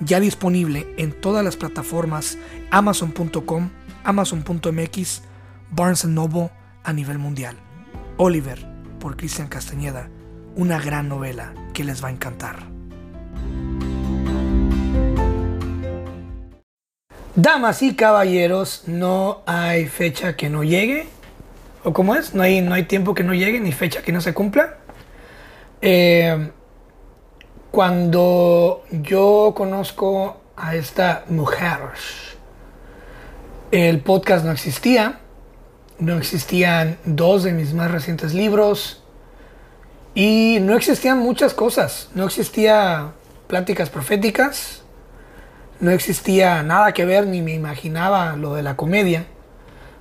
ya disponible en todas las plataformas amazon.com, amazon.mx, Barnes Noble a nivel mundial. Oliver, por Cristian Castañeda, una gran novela que les va a encantar. Damas y caballeros, no hay fecha que no llegue. ¿O cómo es? No hay, no hay tiempo que no llegue ni fecha que no se cumpla. Eh, cuando yo conozco a esta mujer, el podcast no existía, no existían dos de mis más recientes libros y no existían muchas cosas, no existía pláticas proféticas, no existía nada que ver ni me imaginaba lo de la comedia,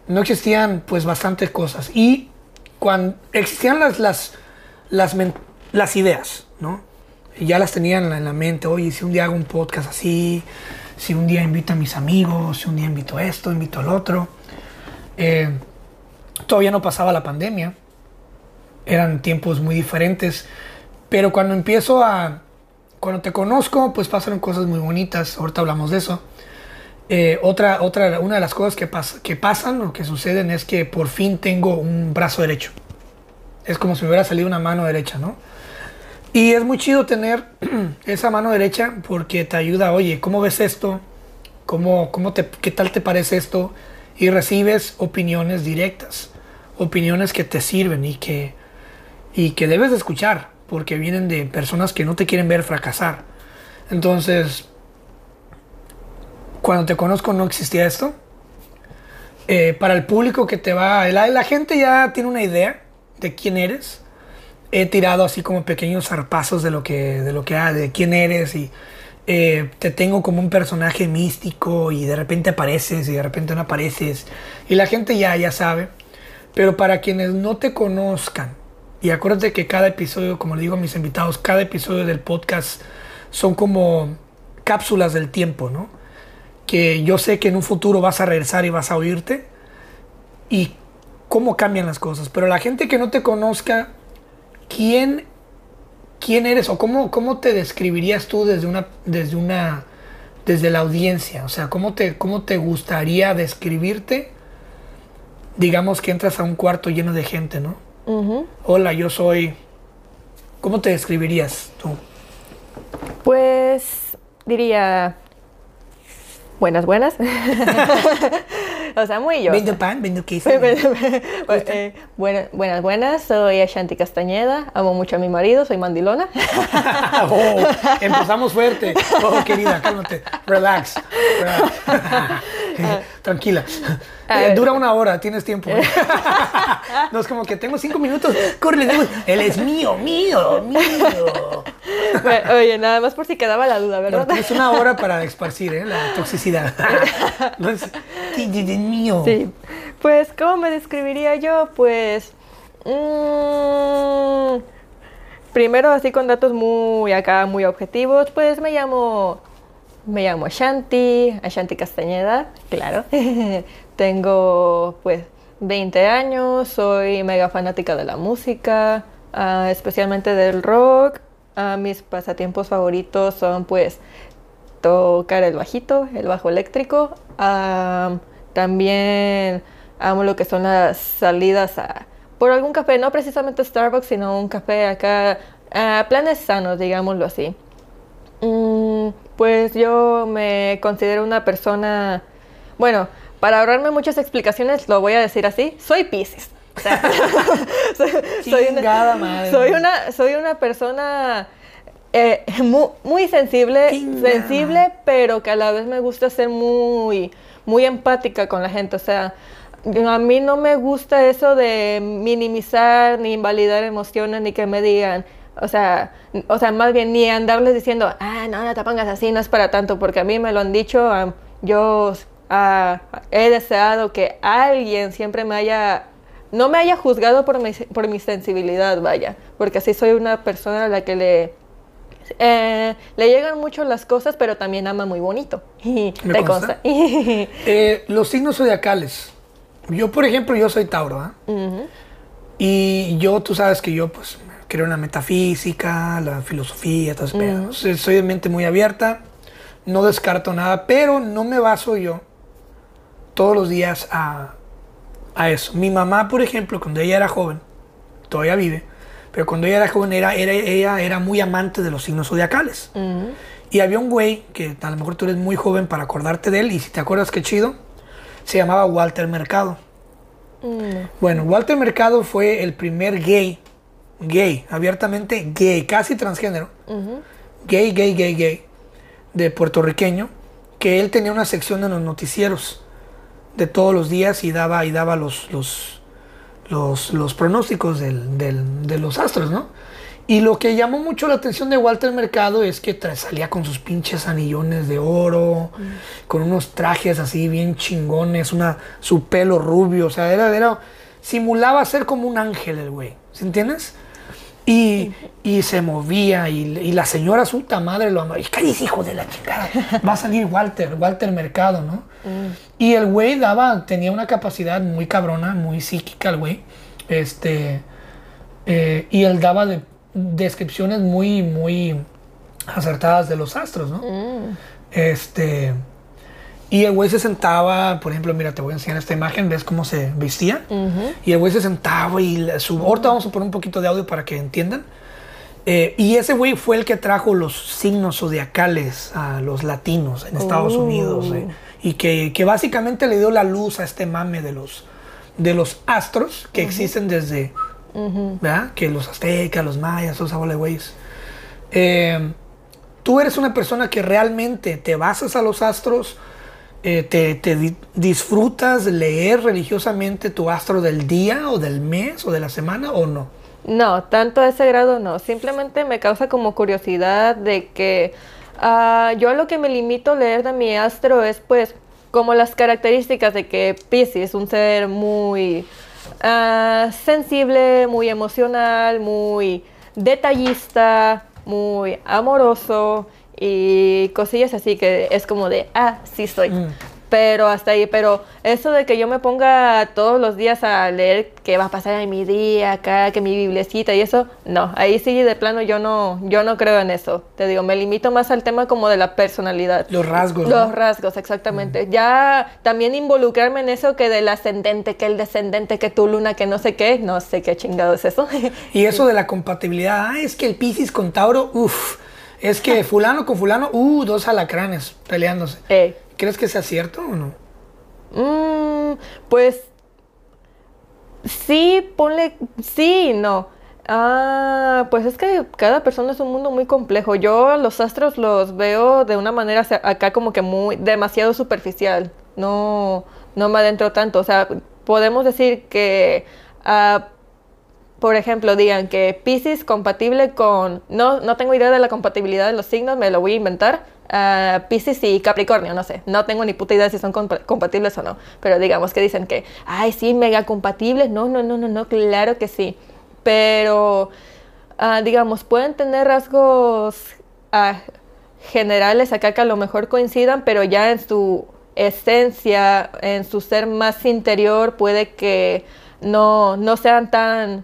no existían pues bastantes cosas. Y cuando existían las, las, las, las ideas, ¿no? Ya las tenían en la mente, oye, si un día hago un podcast así, si un día invito a mis amigos, si un día invito a esto, invito al otro. Eh, todavía no pasaba la pandemia, eran tiempos muy diferentes, pero cuando empiezo a, cuando te conozco, pues pasaron cosas muy bonitas, ahorita hablamos de eso. Eh, otra, otra, una de las cosas que, pasa, que pasan o que suceden es que por fin tengo un brazo derecho. Es como si me hubiera salido una mano derecha, ¿no? Y es muy chido tener esa mano derecha porque te ayuda, oye, ¿cómo ves esto? ¿Cómo, cómo te, ¿Qué tal te parece esto? Y recibes opiniones directas, opiniones que te sirven y que, y que debes de escuchar porque vienen de personas que no te quieren ver fracasar. Entonces, cuando te conozco no existía esto. Eh, para el público que te va, la, la gente ya tiene una idea de quién eres he tirado así como pequeños zarpazos de lo que, de lo que, ah, de quién eres y eh, te tengo como un personaje místico y de repente apareces y de repente no apareces y la gente ya, ya sabe. Pero para quienes no te conozcan, y acuérdate que cada episodio, como le digo a mis invitados, cada episodio del podcast son como cápsulas del tiempo, ¿no? Que yo sé que en un futuro vas a regresar y vas a oírte y cómo cambian las cosas. Pero la gente que no te conozca, ¿quién, quién eres o cómo, cómo te describirías tú desde una, desde una, desde la audiencia? O sea, ¿cómo te, cómo te gustaría describirte? Digamos que entras a un cuarto lleno de gente, ¿no? Hola, yo soy. ¿Cómo te describirías tú? Pues diría. Buenas, buenas. o sea, muy yo. Vendo pan, vendo queso. eh, buenas, buenas, buenas. Soy Ashanti Castañeda. Amo mucho a mi marido. Soy mandilona. oh, empezamos fuerte. Oh, querida, cálmate. Relax. Tranquila. Eh, dura una hora, tienes tiempo. no es como que tengo cinco minutos. Corre, él es mío, mío, mío. oye, nada más por si quedaba la duda, ¿verdad? tienes una hora para esparcir ¿eh? la toxicidad. no es, mío. Sí. Pues, ¿cómo me describiría yo? Pues. Mmm, primero, así con datos muy acá, muy objetivos, pues me llamo. Me llamo Ashanti, Ashanti Castañeda, claro. Tengo pues 20 años, soy mega fanática de la música, uh, especialmente del rock. Uh, mis pasatiempos favoritos son pues tocar el bajito, el bajo eléctrico. Uh, también amo lo que son las salidas a, por algún café, no precisamente Starbucks, sino un café acá, planes sanos, digámoslo así. Mm, pues yo me considero una persona, bueno, para ahorrarme muchas explicaciones lo voy a decir así, soy Pisces. soy, una, soy, una, soy una persona eh, muy, sensible, sensible, pero que a la vez me gusta ser muy, muy empática con la gente. O sea, a mí no me gusta eso de minimizar ni invalidar emociones ni que me digan, o sea, o sea, más bien ni andarles diciendo, ah, no, no te pongas así, no es para tanto, porque a mí me lo han dicho yo ah, he deseado que alguien siempre me haya, no me haya juzgado por mi, por mi sensibilidad, vaya, porque así soy una persona a la que le, eh, le llegan mucho las cosas, pero también ama muy bonito. ¿Te consta. consta? Eh, los signos zodiacales. Yo, por ejemplo, yo soy Tauro. Ujú. Y yo, tú sabes que yo, pues, creo en la metafísica, la filosofía, ese pedo. Soy- de mente muy abierta, no descarto nada, pero no me baso yo todos los días a, a eso. Mi mamá, por ejemplo, cuando ella era joven, todavía vive, pero cuando ella era joven, era, era- ella era muy amante de los signos zodiacales. Ujú. Y había un güey, que a lo mejor tú eres muy joven para acordarte de él, y si te acuerdas qué chido, se llamaba Walter Mercado. Mm. Bueno, Walter Mercado fue el primer gay, gay, abiertamente gay, casi transgénero, gay, gay, gay, gay, de puertorriqueño, que él tenía una sección en los noticieros de todos los días y daba, y daba los, los, los, los pronósticos del- del- de los astros, ¿no? Y lo que llamó mucho la atención de Walter Mercado es que salía con sus pinches anillones de oro, con unos trajes así bien chingones, una, su pelo rubio, o sea, era, era, simulaba ser como un ángel el güey, ¿sí entiendes? Y, y se movía y, y la señora su puta madre lo amaba. Y cállese, hijo de la chingada. Va a salir Walter, Walter Mercado, ¿no? Y el güey daba, tenía una capacidad muy cabrona, muy psíquica el güey. Este, eh, y él daba de- descripciones muy, muy acertadas de los astros, ¿no? Mm. Este, y el güey se sentaba, por ejemplo, mira, te voy a enseñar esta imagen, ves cómo se vestía. Ujú. Y el güey se sentaba y su... Ahorita vamos a poner un poquito de audio para que entiendan. Eh, y ese güey fue el que trajo los signos zodiacales a los latinos en Estados Oh. Unidos. eh, y que, que básicamente le dio la luz a este mame de los, de los astros que existen desde... ¿Verdad? Que los aztecas, los mayas, bola de güeyes. Eh, tú eres una persona que realmente te basas a los astros, eh, te, te di- disfrutas leer religiosamente tu astro del día o del mes o de la semana o no. No, tanto a ese grado no. Simplemente me causa como curiosidad de que ah, yo lo que me limito a leer de mi astro es pues como las características de que Pisces es un ser muy ah, sensible, muy emocional, muy detallista, muy amoroso y cosillas así que es como de, ah, sí soy. Mm. Pero hasta ahí, pero eso de que yo me ponga todos los días a leer qué va a pasar en mi día, acá, que mi biblecita y eso, no, ahí sí de plano yo no, yo no creo en eso. Te digo, me limito más al tema como de la personalidad. Los rasgos. Los ¿no? rasgos, exactamente. Ya también involucrarme en eso que del ascendente, que el descendente, que tu luna, que no sé qué, no sé qué chingado es eso. Y eso de la compatibilidad, ah, es que el Piscis con Tauro, uff, es que fulano con fulano, uh, dos alacranes peleándose. Eh, ¿Crees que sea cierto o no? Mm, pues sí, ponle sí y no. Ah, pues es que cada persona es un mundo muy complejo. Yo los astros los veo de una manera acá como que muy demasiado superficial. No, no me adentro tanto. O sea, podemos decir que, ah, por ejemplo, digan que Pisces compatible con, no, no tengo idea de la compatibilidad de los signos, me lo voy a inventar. Ah, Pisces y Capricornio, no sé, no tengo ni puta idea si son compa- compatibles o no, pero digamos que dicen que, ay, sí, mega compatibles, no, no, no, no, no, claro que sí, pero ah, digamos, pueden tener rasgos ah, generales acá que a lo mejor coincidan, pero ya en su esencia, en su ser más interior, puede que no, no sean tan,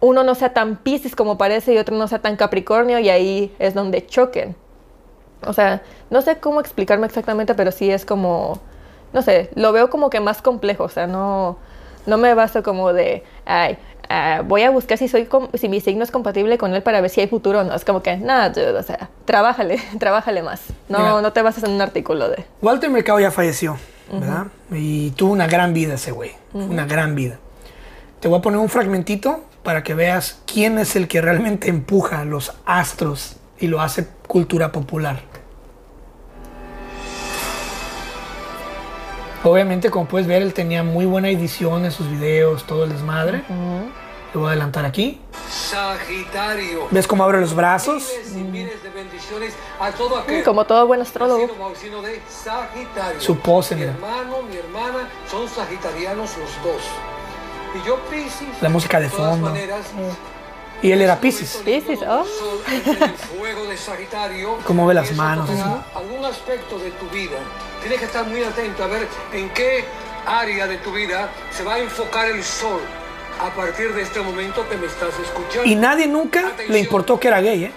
uno no sea tan Pisces como parece y otro no sea tan Capricornio y ahí es donde choquen. O sea, no sé cómo explicarme exactamente, pero sí es como, no sé, lo veo como que más complejo, o sea, no, no me baso como de, ay, ah, voy a buscar si soy si mi signo es compatible con él para ver si hay futuro o no. Es como que, nada, o sea, trabájale, trabájale más. No, Mira. no te bases en un artículo de. Walter Mercado ya falleció, ¿verdad? Y tuvo una gran vida ese güey, una gran vida. Te voy a poner un fragmentito para que veas quién es el que realmente empuja los astros y lo hace cultura popular. Obviamente, como puedes ver, él tenía muy buena edición en sus videos, todo el desmadre. Lo voy a adelantar aquí. Sagitario. ¿Ves cómo abre los brazos? Miles y miles de bendiciones a todo aquel Como todo buen astrólogo. nacido de Sagitario. Su pose, mi mira. hermano, mi hermana son sagitarianos los dos. La música de fondo. maneras, Y él era Pisces. Piscis, oh. Sol entra en el fuego de Sagitario. Cómo ve las manos. Algún aspecto de tu vida. Tienes que estar muy atento a ver en qué área de tu vida se va a enfocar el sol a partir de este momento que me estás escuchando. Y nadie nunca le importó que era gay, ¿eh?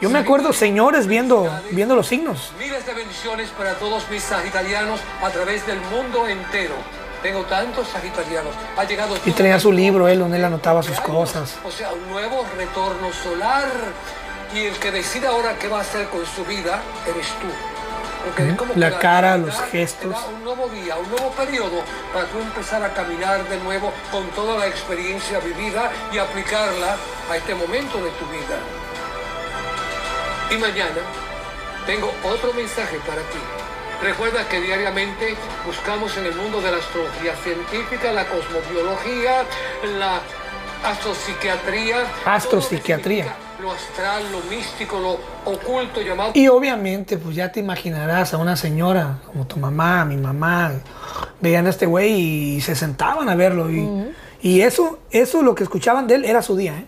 Yo me acuerdo señores viendo, viendo los signos. Miles de bendiciones para todos mis sagitarianos a través del mundo entero. Tengo tantos sagitarianos. Ha llegado Y tenía su libro él donde él anotaba sus cosas. O sea, un nuevo retorno solar. Y el que decida ahora qué va a hacer con su vida, eres tú. Porque Ujú. como La cara, los gestos. un nuevo día, un nuevo periodo para tú empezar a caminar de nuevo con toda la experiencia vivida y aplicarla a este momento de tu vida. Y mañana tengo otro mensaje para ti. Recuerda que diariamente buscamos en el mundo de la astrología científica, la cosmobiología, la astropsiquiatría, Astropsiquiatría. lo astral, lo místico, lo oculto llamado Y obviamente, pues ya te imaginarás a una señora como tu mamá, mi mamá, veían a este güey y se sentaban a verlo. Y, y eso, eso lo que escuchaban de él era su día, ¿eh?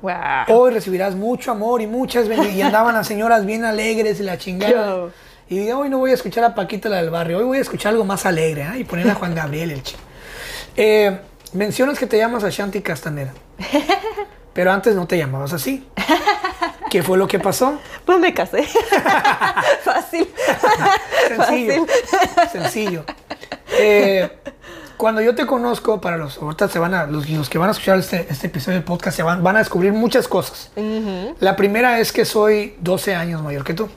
Wow. Hoy recibirás mucho amor y muchas bendiciones. Y andaban las señoras bien alegres y la chingada. Yo. Y hoy no voy a escuchar a Paquita la del barrio, hoy voy a escuchar algo más alegre, ¿eh? Y poner a Juan Gabriel el chico. Eh, mencionas que te llamas Ashanti Castanera. Pero antes no te llamabas así. ¿Qué fue lo que pasó? Pues me casé. Fácil. Sencillo. Fácil. Sencillo. Eh, cuando yo te conozco, para los, ahorita se van a, los, los que van a escuchar este, este episodio del podcast se van, van a descubrir muchas cosas. La primera es que soy 12 años mayor que tú.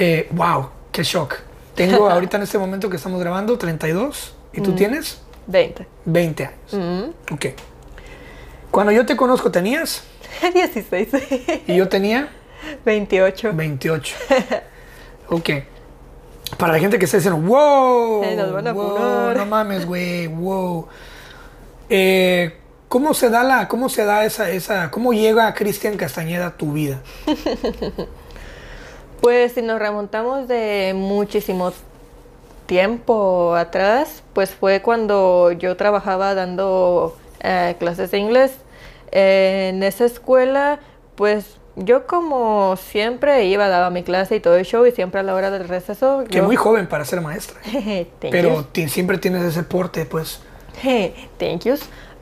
Eh, wow, qué shock. Tengo ahorita en este momento que estamos grabando 32 y tú tienes 20. 20 años. Ok. Cuando yo te conozco tenías 16. y yo tenía 28. 28. Ok. Para la gente que está diciendo, wow, Eh, nos van a wow, funar". no mames, güey, wow. Eh, ¿Cómo se da la, cómo se da esa, esa, cómo llega Cristian Castañeda a tu vida? Pues si nos remontamos de muchísimo tiempo atrás, pues fue cuando yo trabajaba dando eh, clases de inglés. Eh, en esa escuela, pues yo como siempre iba, daba mi clase y todo el show y siempre a la hora del receso... Que yo- muy joven para ser maestra. Pero you. siempre tienes ese porte, pues. Thank yous.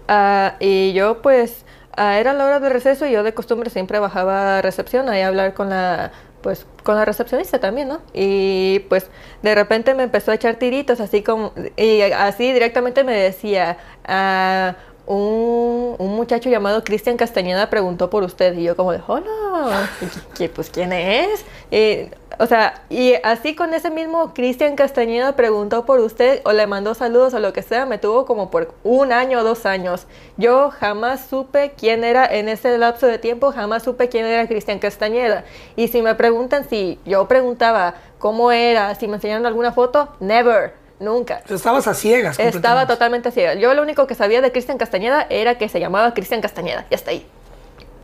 Ah, y yo pues ah, era la hora de receso y yo de costumbre siempre bajaba a recepción ahí a hablar con la pues con la recepcionista también, ¿no? Y pues de repente me empezó a echar tiritos así como y así directamente me decía ah, un, muchacho llamado Cristian Castañeda preguntó por usted y yo como de hola ¿qué, pues quién es o sea y así con ese mismo Cristian Castañeda preguntó por usted o le mandó saludos o lo que sea me tuvo como por un año o dos años. Yo jamás supe quién era en ese lapso de tiempo jamás supe quién era Cristian Castañeda. Y si me preguntan si yo preguntaba cómo era si me enseñaron alguna foto never nunca estabas a ciegas. estaba totalmente ciega. Yo lo único que sabía de Cristian Castañeda era que se llamaba Cristian Castañeda. Ya está ahí.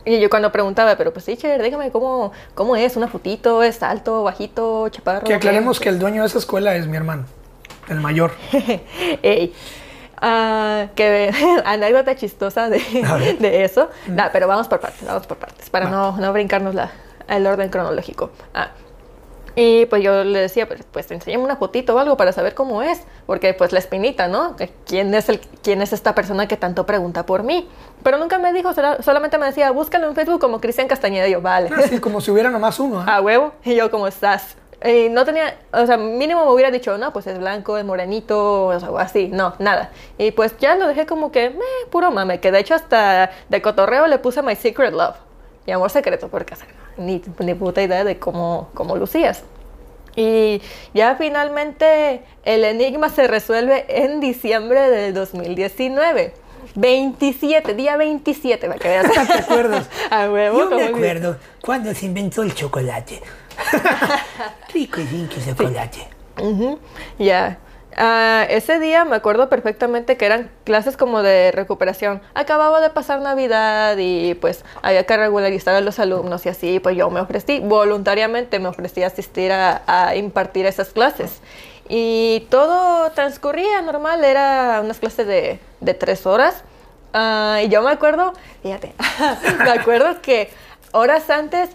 Y yo cuando preguntaba, pero pues teacher, dígame cómo, cómo es, una fotito, es alto, bajito, chaparro. Que aclaremos que el dueño de esa escuela es mi hermano, el mayor. Ey. Ah, que anécdota chistosa de, de eso. Nah, pero vamos por partes, vamos por partes, para no, no brincarnos la, el orden cronológico. Ah, y pues yo le decía, pues, pues enséñame una fotito o algo para saber cómo es, porque pues la espinita, ¿no? ¿Quién es, el, ¿Quién es esta persona que tanto pregunta por mí? Pero nunca me dijo, sola- solamente me decía, búscalo en Facebook como Cristian Castañeda. Y yo, vale. Así como si hubiera nomás uno. ¿ah? a huevo. Y yo, como estás? Y no tenía, o sea, mínimo me hubiera dicho, no, pues es blanco, es morenito, o sea, así, no, nada. Y pues ya lo dejé como que, meh, puro mame, que de hecho hasta de cotorreo le puse My Secret Love, mi amor secreto, porque o sea, ni, ni puta idea de cómo, cómo lucías. Y ya finalmente el enigma se resuelve en diciembre del 2019. 27, día 27, para que veas. ¿Te acuerdas? A huevo, Yo me acuerdo cuando se inventó el chocolate. Rico y rico chocolate. Ujú, Ya. Ah, ese día me acuerdo perfectamente que eran clases como de recuperación. Acababa de pasar Navidad y pues había que regularizar a los alumnos y así, pues yo me ofrecí, voluntariamente me ofrecí a asistir a, a impartir esas clases. Y todo transcurría normal, era unas clases de, de tres horas. Ah, y yo me acuerdo, fíjate, me acuerdo que horas antes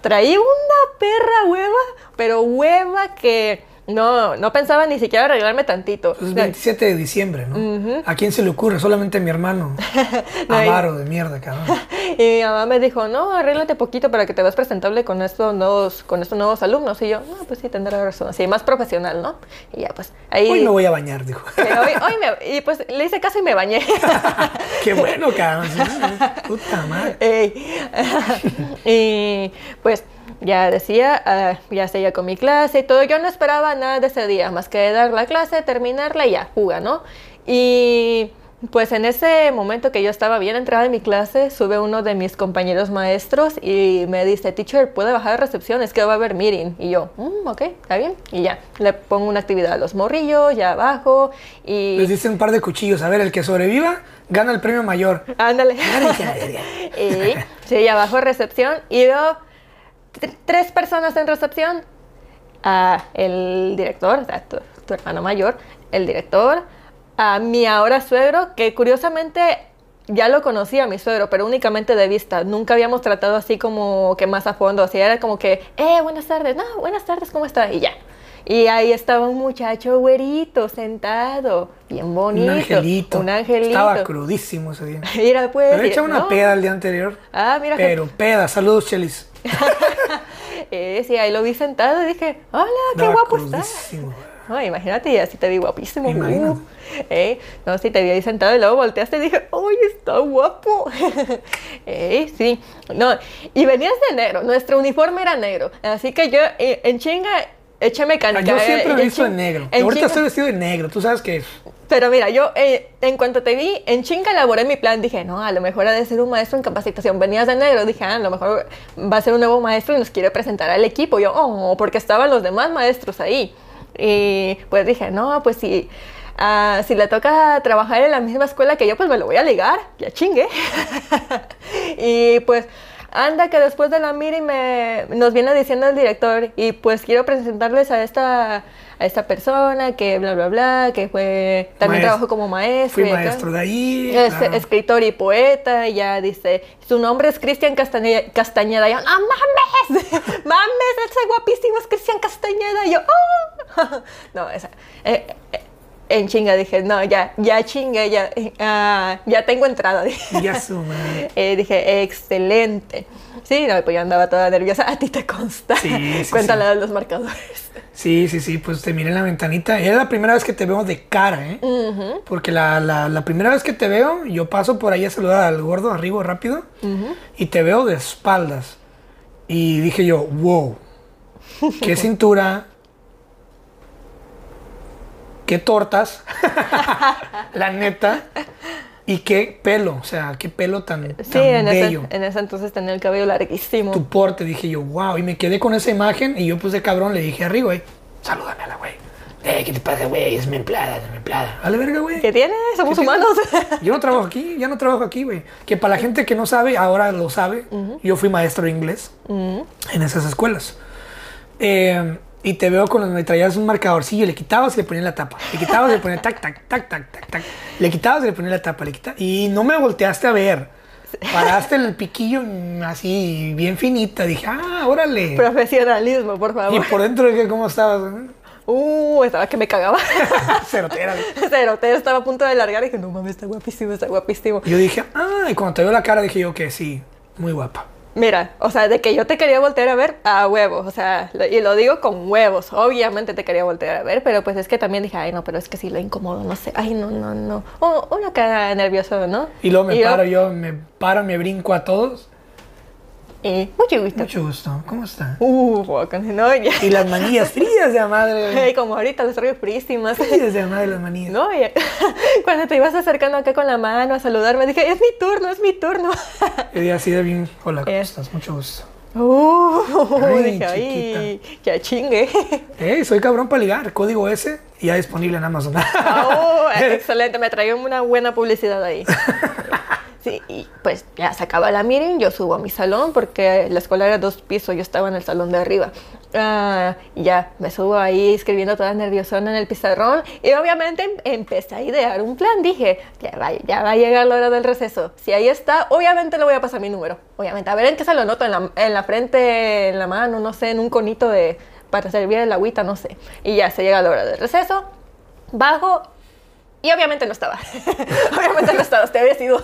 traí una perra hueva, pero hueva que no, no pensaba ni siquiera arreglarme tantito. Es 27 de diciembre, ¿no? ¿A quién se le ocurre? Solamente mi hermano. No, Avaro de mierda, cabrón. Y mi mamá me dijo, no, arréglate poquito para que te veas presentable con estos nuevos, con estos nuevos alumnos. Y yo, no, pues sí, tendrá razón. Sí, más profesional, ¿no? Y ya, pues, ahí... Hoy me voy a bañar, dijo. Hoy- hoy me- y pues le hice caso y me bañé. Qué bueno, cabrón. Puta madre. Y pues ya decía, ah, ya seguía con mi clase y todo. Yo no esperaba nada de ese día, más que dar la clase, terminarla y ya, juga, ¿no? Y pues en ese momento que yo estaba bien entrada en mi clase, sube uno de mis compañeros maestros y me dice, teacher, ¿puede bajar a recepción? Es que va a haber meeting. Y yo, "Mm, ok, está bien. Y ya, le pongo una actividad a los morrillos, ya abajo y... Les dice un par de cuchillos. A ver, el que sobreviva gana el premio mayor. Ándale. A y sí, ya abajo recepción y veo tres personas en recepción. Ah, el director, o sea, tu, tu hermano mayor, el director, a mi ahora suegro, que curiosamente ya lo conocía mi suegro, pero únicamente de vista. Nunca habíamos tratado así como que más a fondo. Así era como que, eh, buenas tardes, no, buenas tardes, ¿cómo está? Y ya. Y ahí estaba un muchacho güerito sentado, bien bonito. Un angelito. Un angelito. Estaba crudísimo ese día. Mira, pues. Me había echado una ¿no? peda el día anterior. Ah, mira. que- Pero peda. Saludos, Chelis. Eh, sí, ahí lo vi sentado y dije, hola, qué guapo está. crudísimo. No, imagínate, y así te vi guapísimo. Uh, eh, no, sí, te vi ahí sentado y luego volteaste y dije, ¡ay, está guapo! eh, sí, no, y venías de negro, nuestro uniforme era negro, así que yo eh, en chinga eché mecánica. Yo eh, siempre en he visto chin- negro. en Ahorita estoy vestido de negro. Tú sabes que Pero mira, yo eh, en cuanto te vi, en chinga elaboré mi plan. Dije, no, a lo mejor ha de ser un maestro en capacitación. Venías de negro. Dije, ah, a lo mejor va a ser un nuevo maestro y nos quiere presentar al equipo. Yo, oh, porque estaban los demás maestros ahí. Y pues dije, no, pues si, ah, si le toca trabajar en la misma escuela que yo, pues me lo voy a ligar. Ya chingue. y pues anda que después de la meeting me, nos viene diciendo el director y pues quiero presentarles a esta a esta persona que bla bla bla que fue también trabajó como maestro fui y maestro de ahí. Es- claro. escritor y poeta, y ya dice, su nombre es Cristian Castañeda, Castañeda. Y yo, ¡no mames! ¡Mames! Ese guapísimo es Cristian Castañeda. Y yo, ¡oh! No, esa. eh, eh, en chinga dije, no, ya, ya chingue, ya, ah, ya tengo entrada. dije. Ya su madre. Eh, dije, excelente. Sí, no, pues yo andaba toda nerviosa. A ti te consta. Sí, sí, Cuéntale sí. los marcadores. Sí, sí, sí, pues te miré en la ventanita. Era la primera vez que te veo de cara, ¿eh? Porque la, la- la primera vez que te veo, yo paso por ahí a saludar al gordo arriba rápido y te veo de espaldas. Y dije yo, wow, qué cintura, qué tortas, la neta, y qué pelo, o sea, qué pelo tan, Sí, tan en ese, bello. en ese entonces tenía el cabello larguísimo. Tu porte, dije yo, wow, y me quedé con esa imagen y yo pues de cabrón le dije arriba, güey, salúdame a la güey. Eh, ¿qué te pasa, güey? Es mi empleada, es mi empleada. Vale, verga, güey. ¿Qué tiene? Somos ¿Qué tiene? humanos. Yo no trabajo aquí, ya no trabajo aquí, güey. Que para la gente que no sabe, ahora lo sabe. Yo fui maestro de inglés en esas escuelas. Eh, y te veo con los me traías un marcadorcillo, le quitabas y le ponías la tapa. Le quitabas y le ponías tac, tac, tac, tac, tac, tac. Le quitabas y le ponías la tapa, le quitabas. Y no me volteaste a ver. Paraste el piquillo mm, así, bien finita. Dije, ah, órale. Profesionalismo, por Y favor. por dentro dije, ¿cómo estabas? Uh, estaba que me cagaba. Cerotera. Cerote, estaba a punto de largar y dije, no mames, está guapísimo, está guapísimo. Y yo dije, ah, y cuando te veo la cara dije yo que sí, muy guapa. Mira, o sea, de que yo te quería voltear a ver, a huevos, o sea, lo- y lo digo con huevos, obviamente te quería voltear a ver, pero pues es que también dije, ay, no, pero es que sí lo incomodo, no sé, ay, no, no, no. O- uno queda nervioso, ¿no? Y luego me yo- paro yo, me paro, me brinco a todos. Y mucho gusto. Mucho gusto, ¿cómo está? Uh, no, ya. Y las manillas frías de madre. Como ahorita las traigo frísimas. Frías de madre las manillas. No, y cuando te ibas acercando acá con la mano a saludarme, dije, es mi turno, es mi turno. Y así de bien, hola, ¿cómo Eh. estás? Mucho gusto. Uh, Ay, dije, ay, ya chingue. Ey, soy cabrón para ligar. Código S ya disponible en Amazon. Oh, excelente, me traía una buena publicidad ahí. Y pues ya se acaba la meeting, yo subo a mi salón porque la escuela era dos pisos, yo estaba en el salón de arriba. Ah, y ya me subo ahí escribiendo toda nerviosona en el pizarrón y obviamente em- empecé a idear un plan. Dije, ya va, ya va a llegar la hora del receso. Si ahí está, obviamente le voy a pasar mi número. Obviamente, a ver en qué se lo noto, en la, en la frente, en la mano, no sé, en un conito de, para servir el agüita, no sé. Y ya se llega la hora del receso, bajo y obviamente no estaba. obviamente no estaba, usted había sido.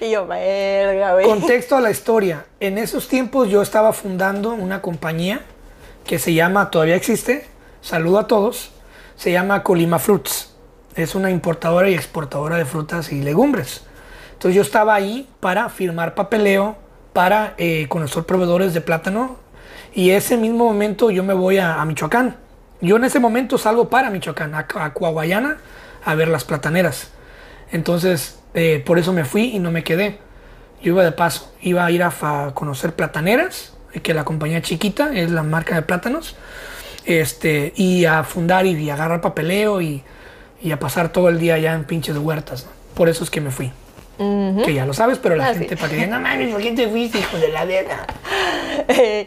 Y yo, verga, güey. Contexto a la historia. En esos tiempos yo estaba fundando una compañía que se llama, todavía existe, saludo a todos, se llama Colima Fruits. Es una importadora y exportadora de frutas y legumbres. Entonces yo estaba ahí para firmar papeleo para eh, conocer proveedores de plátano y ese mismo momento yo me voy a, a Michoacán. Yo en ese momento salgo para Michoacán, a, a Coahuayana, a ver las plataneras. Entonces, eh, por eso me fui y no me quedé. Yo iba de paso, iba a ir a conocer plataneras, eh, que la compañía chiquita es la marca de plátanos, este, y a fundar y, y agarrar papeleo y, y a pasar todo el día allá en pinches huertas. ¿no? Por eso es que me fui. Que ya lo sabes, pero la Ah, gente sí. para que digan, no mames, ¿por qué te fuiste, hijo de la verga?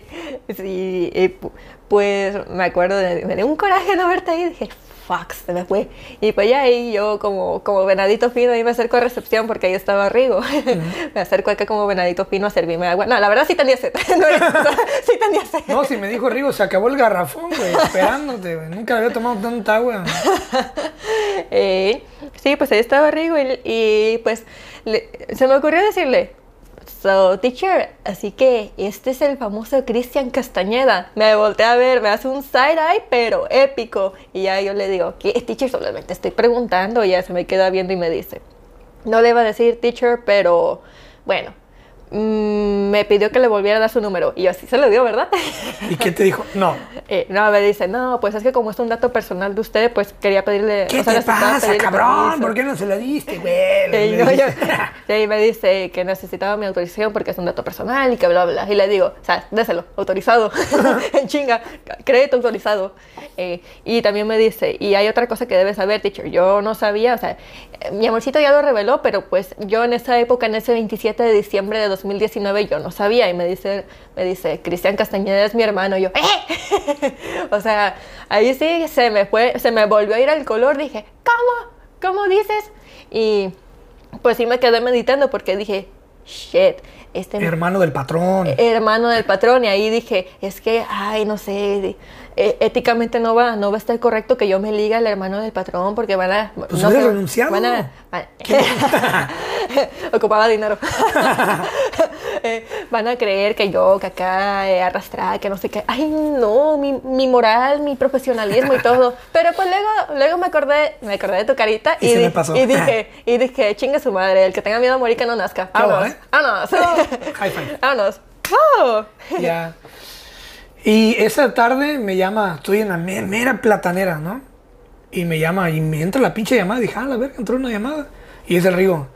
sí, pu- pues me acuerdo, de, me dio un coraje no verte ahí. Dije, fuck, se me fue. Y pues ya ahí yo, como, como venadito fino, ahí me acerco a recepción porque ahí estaba Rigo. me acerco acá como venadito fino a servirme agua. No, la verdad sí tenía sed. no sí tenía sed. No, si me dijo Rigo, se acabó el garrafón, güey, esperándote, güey. Nunca había tomado tanta agua. Eh, sí, pues ahí estaba Rigo y, y, pues le- se me ocurrió decirle, so teacher, así que este es el famoso Cristian Castañeda. Me volteé a ver, me hace un side-eye, pero épico. Y ya yo le digo, ¿qué teacher? Solamente estoy preguntando. Y ya se me queda viendo y me dice, no le iba a decir teacher, pero bueno. Mm, me pidió que le volviera a dar su número. Y yo así se lo dio, ¿verdad? ¿Y qué te dijo? No. Eh, no, me dice, no, pues es que como es un dato personal de usted, pues quería pedirle... ¿Qué o sea, te necesitaba pasa, cabrón? permiso". ¿Por qué no se lo diste, güey? Yo- sí, me dice que necesitaba mi autorización porque es un dato personal y que bla, bla. Y le digo, o sea, déselo, autorizado. en chinga, crédito autorizado. Eh, y también me dice, y hay otra cosa que debes saber, teacher. Yo no sabía, o sea, eh, mi amorcito ya lo reveló, pero pues yo en esa época, en ese 27 de diciembre de 2019, yo no sabía. Y me dice, me dice, Cristian Castañeda es mi hermano. Y yo, ¡eh! o sea, ahí sí se me fue, se me volvió a ir el color. Dije, ¿cómo? ¿Cómo dices? Y pues sí me quedé meditando porque dije, shit, este Hermano del patrón. hermano del patrón. Y ahí dije, es que, ay, no sé, eh, éticamente no va, no va a estar correcto que yo me liga al hermano del patrón porque van a... Pues no renunciado. Van a, van- Ocupaba dinero. Eh, van a creer que yo, que acá eh, arrastrada, que no sé qué. Ay, no, mi, mi moral, mi profesionalismo y todo. Pero pues luego, luego me acordé, me acordé de tu carita Y y, di- y dije, y dije, chinga su madre, el que tenga miedo a morir que no nazca. ¿Qué hubo, Vámonos, eh? vámonos. Vámonos. ¡Oh! Ya. Y esa tarde me llama, estoy en la me- mera platanera, ¿no? Y me llama, y me entra la pinche llamada. Dije, ah, la verga, entró una llamada. Y es el Rigo,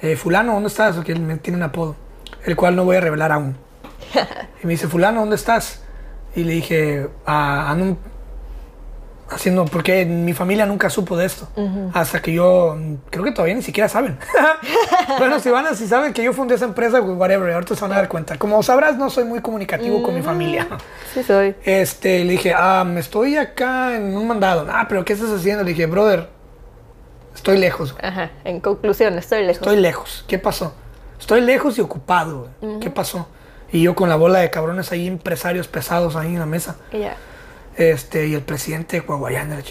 eh, Fulano, ¿dónde estás? Porque él me tiene un apodo, el cual no voy a revelar aún. Y me dice, Fulano, ¿dónde estás? Y le dije, ah, ando haciendo, porque mi familia nunca supo de esto. Hasta que yo, creo que todavía ni siquiera saben. bueno, si van a, si saben que yo fundé esa empresa, pues whatever, ahorita se van a dar cuenta. Como sabrás, no soy muy comunicativo con mi familia. Sí soy. Este, le dije, ah, me estoy acá en un mandado. Ah, pero ¿qué estás haciendo? Le dije, brother, estoy lejos. Ajá, en conclusión, estoy lejos. Estoy lejos. ¿Qué pasó? Estoy lejos y ocupado. ¿Qué pasó? Y yo con la bola de cabrones ahí, empresarios pesados ahí en la mesa. Ya. Este, y el presidente de Coahuayana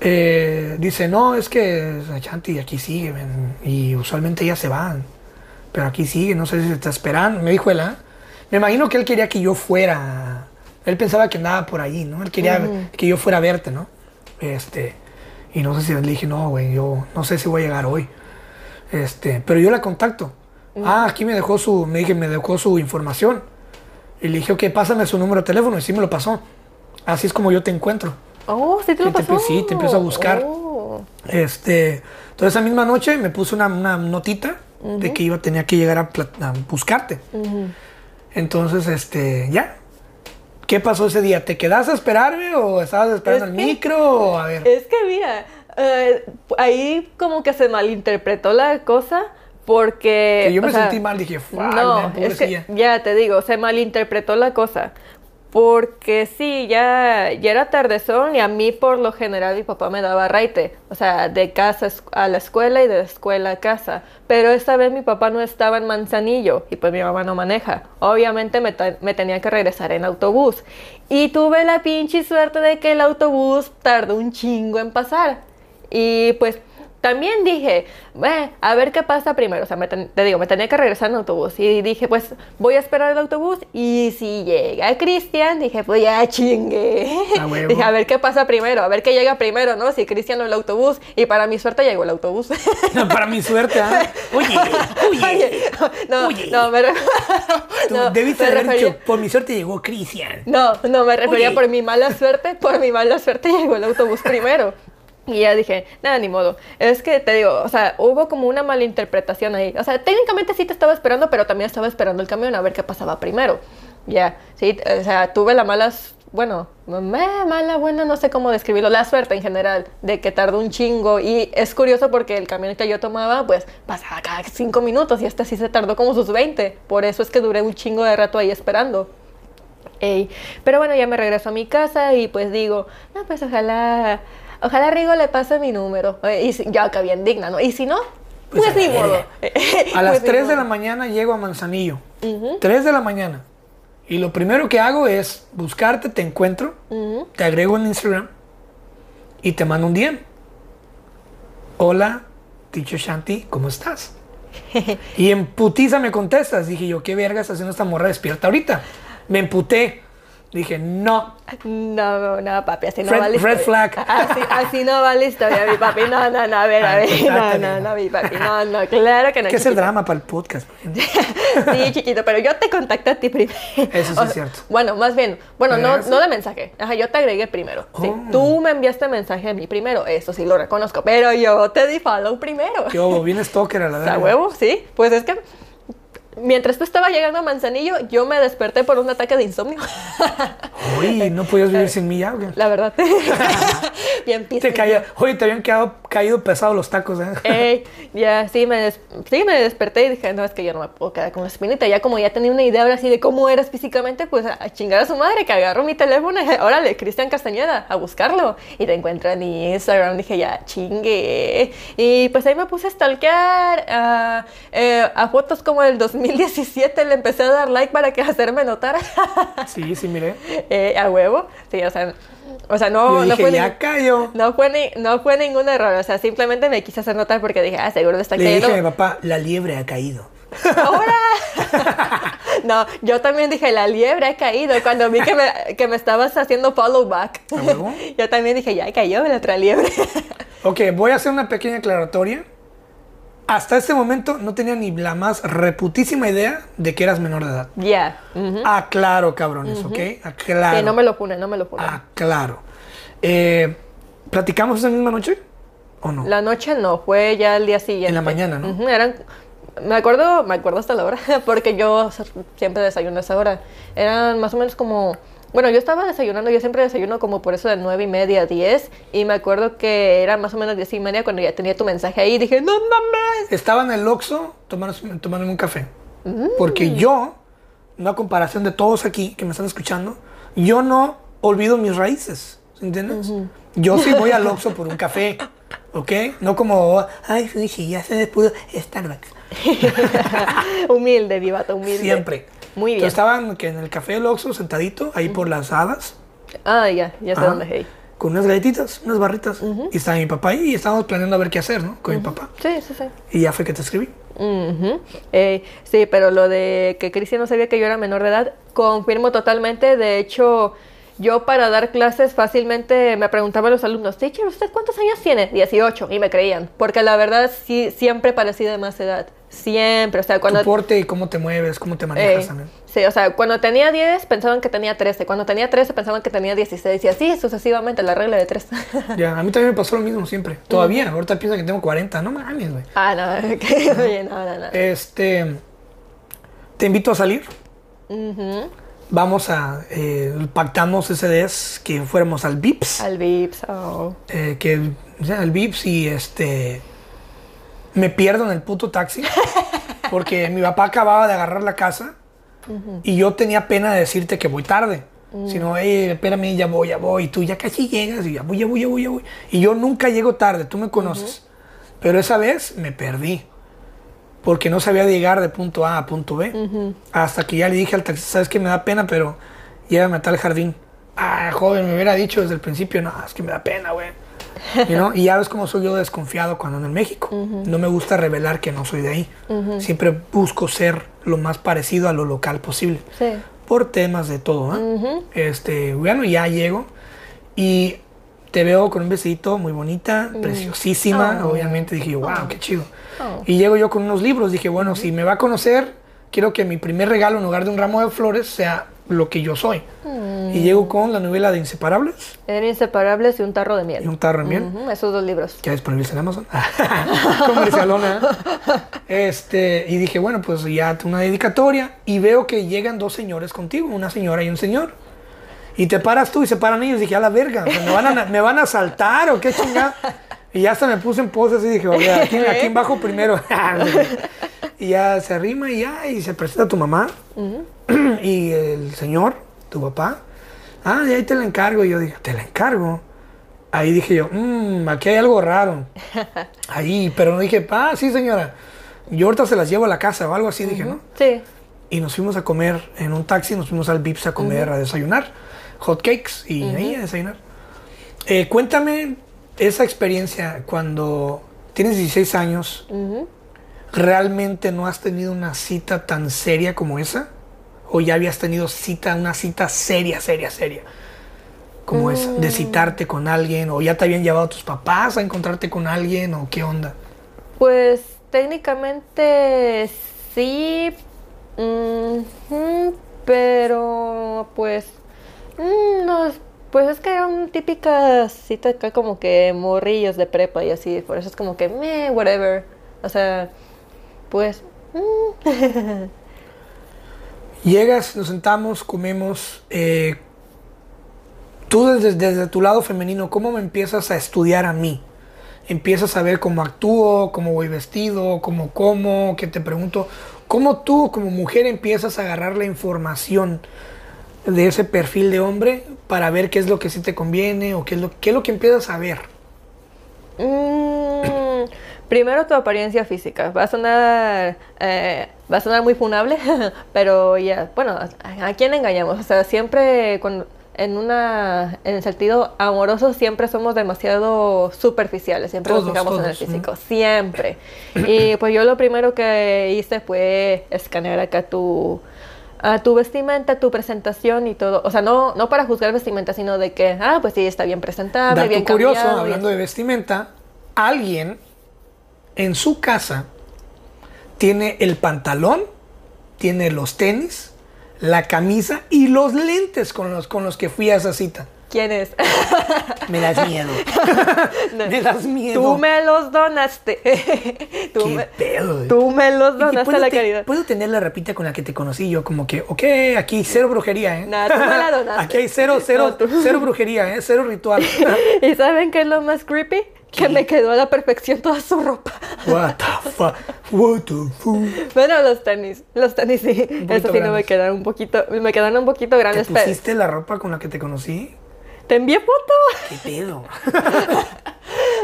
eh, dice, no, es que Chanti aquí sigue, y usualmente ya se van, pero aquí sigue, no sé si se está esperando, me dijo él, ¿ah? Me imagino que él quería que yo fuera, él pensaba que andaba por ahí, ¿no? Él quería que yo fuera a verte, ¿no? Este, y no sé si le dije, no, güey, yo no sé si voy a llegar hoy, este, pero yo la contacto. Ah, aquí me dejó su, me dije, me dejó su información. Y le dije, ok, pásame su número de teléfono, y sí me lo pasó. Así es como yo te encuentro. Oh, sí te lo te pasó. sí, te empiezo a buscar. Oh. Este, entonces esa misma noche me puse una, una notita de que iba tenía que llegar a, a buscarte. Entonces, este, ya. ¿Qué pasó ese día? ¿Te quedaste a esperarme o estabas esperando Es el micro? O a ver. Es que mira, eh, ahí como que se malinterpretó la cosa porque... Que yo me o sea, sentí mal, dije, "Fuck, No, es que pobrecilla". ya te digo, se malinterpretó la cosa. Porque sí, ya, ya era tardezón y a mí por lo general mi papá me daba raite, o sea, de casa a la escuela y de la escuela a casa. Pero esta vez mi papá no estaba en Manzanillo y pues mi mamá no maneja. Obviamente me, me tenía que regresar en autobús. Y tuve la pinche suerte de que el autobús tardó un chingo en pasar. Y pues también dije, "Ve, a ver qué pasa primero. O sea, me ten- te digo, me tenía que regresar en autobús. Y dije, pues voy a esperar el autobús. Y si llega Cristian, dije, pues ya chingue. Dije, a ver qué pasa primero, a ver qué llega primero, ¿no? Si Cristian o el autobús. Y para mi suerte llegó el autobús. Para mi suerte, ¿ah? Oye, oye. Oye, no, Oye. no, me, no, debiste me haber refería- dicho, por mi suerte llegó Cristian. no, no, me refería Oye. por mi mala suerte, por mi mala suerte llegó el autobús primero. Y ya dije, nada, ni modo. Es que te digo, o sea, hubo como una malinterpretación ahí. O sea, técnicamente sí te estaba esperando, pero también estaba esperando el camión a ver qué pasaba primero. Ya, sí, o sea, tuve la mala, bueno, me- mala, buena, no sé cómo describirlo, la suerte en general, de que tardó un chingo. Y es curioso porque el camión que yo tomaba, pues, pasaba cada cinco minutos y este sí se tardó como sus 20. Por eso es que duré un chingo de rato ahí esperando. Ey, Pero bueno, ya me regreso a mi casa y pues digo, no, pues ojalá, ojalá Rigo le pase mi número. Eh, Y si- ya que bien digna, ¿no? Y si no, Pues pues, ni modo. A las Pues ni 3 de la mañana llego a Manzanillo. 3 de la mañana. Y lo primero que hago es buscarte, te encuentro, te agrego en Instagram y te mando un DM. Hola, Teacher Shanti, ¿cómo estás? y en putiza me contestas. Dije yo, ¿qué verga está haciendo esta morra despierta ahorita? Me emputé. Dije, no. No, no, papi, así no Red- va la red flag. Así, así no va la historia, mi papi. No, no, no, a ver, a Ah, ver. No, no, no. mi papi. No, no, claro que no. ¿Qué es el drama para el podcast? Sí, chiquito, pero yo te contacté a ti primero. Eso sí O es cierto. Bueno, más bien, bueno, ¿Me no, no de mensaje. Ajá, yo te agregué primero. Sí, Oh. tú me enviaste mensaje a mí primero, eso sí lo reconozco, pero yo te di follow primero. ¿Qué hubo? Bien stalker a la sea, verga. huevo, sí. Pues es que mientras tú estabas llegando a Manzanillo, yo me desperté por un ataque de insomnio. Oye, ¿no podías vivir sin mí ya? La verdad. Bien Te pis- caía, oye, te habían quedado caído pesados los tacos, ¿eh? Ey, ya, sí me, des- sí, me desperté y dije, no, es que yo no me puedo quedar con la espinita. Ya como ya tenía una idea ahora sí de cómo eras físicamente, pues a, chingar a su madre, que agarro mi teléfono y dije, órale, Cristian Castañeda, a buscarlo. Y te encuentro en Instagram, dije, ya, chingue. Y pues ahí me puse a stalkear a, eh, a fotos como del 2017, le empecé a dar like para que hacerme notar. Sí, sí, miré. Eh, a huevo, sí, o sea, o sea no, Yo no dije, fue ya ni- cayó. no fue, ni- no fue ningún error, o sea, simplemente me quise hacer notar porque dije, ah, seguro le está Le cayendo. dije a mi papá, La liebre ha caído. ¡Ahora! no, yo también dije, la liebre ha caído cuando vi que me, que me estabas haciendo follow back. ¿A huevo? yo también dije, ya cayó la otra liebre. ok, voy a hacer una pequeña aclaratoria. Hasta este momento no tenía ni la más reputísima idea de que eras menor de edad. Ya. ujú. Aclaro, cabrones, ¿ok? Aclaro. Sí, no me lo pone, no me lo pone. Aclaro. Eh, ¿Platicamos esa misma noche? ¿O no? La noche no, fue ya el día siguiente. En la mañana, ¿no? Eran, me acuerdo, me acuerdo hasta la hora, porque yo siempre desayuno a esa hora. Eran más o menos como, bueno, yo estaba desayunando, yo siempre desayuno como por eso de nueve y media, diez, y me acuerdo que era más o menos diez y media cuando ya tenía tu mensaje ahí, y dije, no mames. Estaba en el Oxxo tomándome un café. Mm. Porque yo, una comparación de todos aquí que me están escuchando, yo no olvido mis raíces. ¿Entiendes? Yo sí voy al Oxxo por un café. ¿Ok? No como, Ay, sí, ya se pudo Starbucks. humilde, vivato, humilde. siempre. Muy bien. Entonces estaban que en el café del Oxxo sentadito, ahí por las hadas, Ah, ya, ya sé Ajá. dónde hey. con unas galletitas, unas barritas. Y estaba mi papá ahí y estábamos planeando a ver qué hacer, ¿no? Con mi papá. Sí, sí, sí. Y ya fue que te escribí. Eh, sí, pero lo de que Cristian no sabía que yo era menor de edad, confirmo totalmente. De hecho, yo para dar clases fácilmente me preguntaban los alumnos, teacher, ¿usted cuántos años tiene? 18. Y me creían, porque la verdad sí, siempre parecí de más edad. Siempre, o sea, cuando... Tu porte y cómo te mueves, cómo te manejas Eh, también. sí, o sea, cuando tenía 10 pensaban que tenía 13, cuando tenía 13 pensaban que tenía 16 y así sucesivamente, la regla de 3. Ya, a mí también me pasó lo mismo siempre. Todavía, ahorita piensa que tengo 40. No mames, güey. ah, no, no, no, no. Este. Te invito a salir. Vamos a, eh, pactamos ese vez que fuéramos al Vips, Al Vips. oh. eh, que o sea, al Vips y este me pierdo en el puto taxi porque mi papá acababa de agarrar la casa y yo tenía pena de decirte que voy tarde. Sino, hey, espérame, ya voy, ya voy. Y tú ya casi llegas y ya voy, ya voy, ya voy, ya voy. Y yo nunca llego tarde, tú me conoces. Pero esa vez me perdí. Porque no sabía llegar de punto A a punto B. Hasta que ya le dije al taxista, sabes que me da pena, pero llévame a tal jardín. Ah, joven, me hubiera dicho desde el principio, no, es que me da pena, güey. You know? Y ya ves cómo soy yo desconfiado cuando ando en México. No me gusta revelar que no soy de ahí. Siempre busco ser lo más parecido a lo local posible. Sí. Por temas de todo, ¿ah? Este, bueno, ya llego y te veo con un besito muy bonita, preciosísima. Oh. Obviamente dije, wow, qué chido. Oh. Y llego yo con unos libros. Dije, bueno, si me va a conocer, quiero que mi primer regalo en lugar de un ramo de flores sea lo que yo soy. Mm. Y llego con la novela de Inseparables Eran inseparables y un tarro de miel. y un tarro de miel. Esos dos libros. Ya disponibles en Amazon. Comercialona. Este, y dije, bueno, pues ya una dedicatoria. Y veo que llegan dos señores contigo, una señora y un señor. Y te paras tú y se paran ellos. Dije, a la verga, sea, ¿me, van a, ¿me van a saltar o qué chingada? Y ya hasta me puse en poses y dije, oye, ¿a quién, a quién bajo primero? y ya se arrima y ya, y se presenta tu mamá. y el señor, tu papá. Ah, y ahí te la encargo. Y yo dije, ¿te la encargo? Ahí dije yo, mmm, aquí hay algo raro. Ahí, pero no dije, ah, sí, señora. Yo ahorita se las llevo a la casa o algo así, dije, ¿no? Sí. Y nos fuimos a comer en un taxi, nos fuimos al Vips a comer, a desayunar. Hot cakes y ahí a desayunar. Eh, cuéntame esa experiencia cuando tienes 16 años. ¿Realmente no has tenido una cita tan seria como esa? ¿O ya habías tenido cita, una cita seria, seria, seria? Como esa, de citarte con alguien, o ya te habían llevado tus papás a encontrarte con alguien, o qué onda. Pues técnicamente sí, pero pues mm, no, pues es que eran típicas citas acá como que morrillos de prepa y así, por eso es como que meh, whatever, o sea, pues mm, Llegas, nos sentamos, comemos. eh, tú desde, desde tu lado femenino, ¿cómo me empiezas a estudiar a mí? Empiezas a ver cómo actúo, cómo voy vestido, cómo como, qué te pregunto. ¿Cómo tú como mujer empiezas a agarrar la información de ese perfil de hombre para ver qué es lo que sí te conviene o qué es lo, qué es lo que empiezas a ver? Mm, primero tu apariencia física. Va a sonar, eh, va a sonar muy funable, pero ya, bueno, ¿a, a quién engañamos? O sea, siempre en una, en el sentido amoroso siempre somos demasiado superficiales, siempre Todos, nos fijamos en el físico, siempre. Y pues yo lo primero que hice fue escanear acá tu a tu vestimenta, tu presentación y todo. O sea, no, no para juzgar vestimenta, sino de que, ah, pues sí, está bien presentable, Dato bien curioso, cambiado hablando de vestimenta, alguien en su casa tiene el pantalón, tiene los tenis, la camisa y los lentes con los, con los que fui a esa cita. ¿Quién es? Me das miedo. me das miedo. Tú me los donaste. tú, ¿Qué me, pedo? tú me los donaste a ¿puedo, la te- caridad. ¿Puedo tener la repita con la que te conocí? Yo como que, ok, aquí cero brujería, ¿eh? Nah, tú me la donaste. Aquí hay cero, cero, No, cero brujería, ¿eh? Cero ritual. ¿Y saben qué es lo más creepy? Que me quedó a la perfección toda su ropa. What the fuck? What the fuck? Bueno, los tenis. Los tenis sí. Eso sí no me quedaron un poquito. Me quedaron un poquito ¿Te grandes. pero- pusiste la ropa con la que te conocí? ¿Te envié foto? ¿Qué pedo?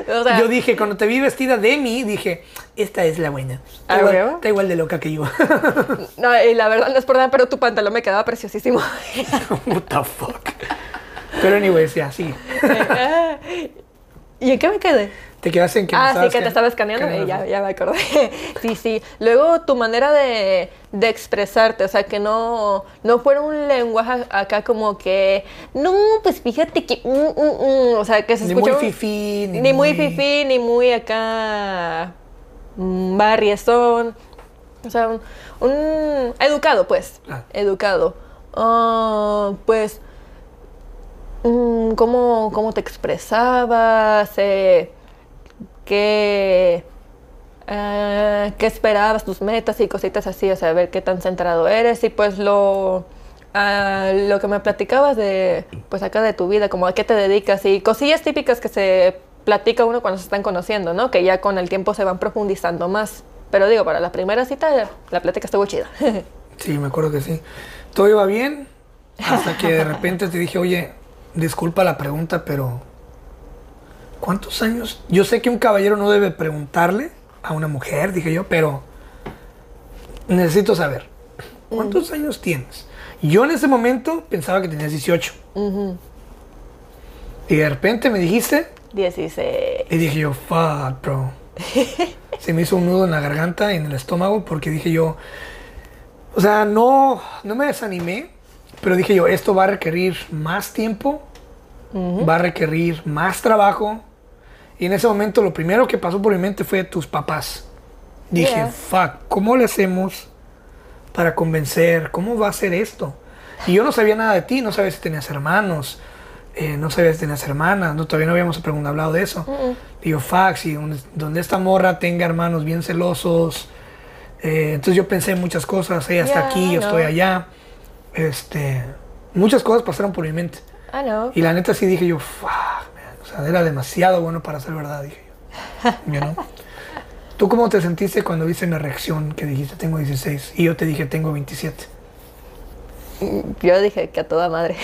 O sea, Yo dije, cuando te vi vestida de mí, dije, esta es la buena. Está, ¿Ah, igual, está igual de loca que yo. no, y la verdad no es por nada, pero tu pantalón me quedaba preciosísimo. What the fuck? Pero anyways, ya, sí. ¿Y en qué me quedé? Te en que ah, sí, que te estaba escaneando. eh, ya, ya me acordé. sí, sí. Luego tu manera de, de expresarte, o sea, que no, no fuera un lenguaje acá como que, no, pues fíjate que, mm, mm, mm", o sea, que se Ni escucha muy un- fifí, ni ni muy muy- fifí, ni muy acá barriezón. O sea, un, un- educado, pues. Claro. Educado. Ah, pues, ¿cómo, ¿cómo te expresabas? Eh, ¿Qué, ah, qué esperabas, tus metas y cositas así, o sea, ver qué tan centrado eres y pues lo, ah, lo que me platicabas de, pues acá de tu vida, como a qué te dedicas y cosillas típicas que se platica uno cuando se están conociendo, ¿no? Que ya con el tiempo se van profundizando más. Pero digo, para la primera cita la plática estuvo chida. Sí, me acuerdo que sí. Todo iba bien hasta que de repente te dije, oye, disculpa la pregunta, pero ¿cuántos años? Yo sé que un caballero no debe preguntarle a una mujer, dije yo, pero necesito saber, ¿cuántos años tienes? Yo en ese momento pensaba que tenías 18. Y de repente me dijiste, 16. y dije yo, fuck, bro. Se me hizo un nudo en la garganta y en el estómago porque dije yo, o sea, no, no me desanimé, pero dije yo, esto va a requerir más tiempo, va a requerir más trabajo. Y en ese momento lo primero que pasó por mi mente fue tus papás. Dije, Yeah. fuck, ¿cómo le hacemos para convencer? ¿Cómo va a ser esto? Y yo no sabía nada de ti, no sabía si tenías hermanos, eh, no sabía si tenías hermanas, no, todavía no habíamos hablado de eso. Digo, fuck, si donde, donde esta morra tenga hermanos bien celosos. eh, entonces yo pensé en muchas cosas, ella está aquí, yo no. estoy allá. Este, muchas cosas pasaron por mi mente. Ah, no. Y la neta sí dije yo, fuck, man", o sea, era demasiado bueno para ser verdad, dije yo. You know? ¿Tú cómo te sentiste cuando viste mi reacción que dijiste tengo 16 y yo te dije tengo 27? Yo dije que a toda madre.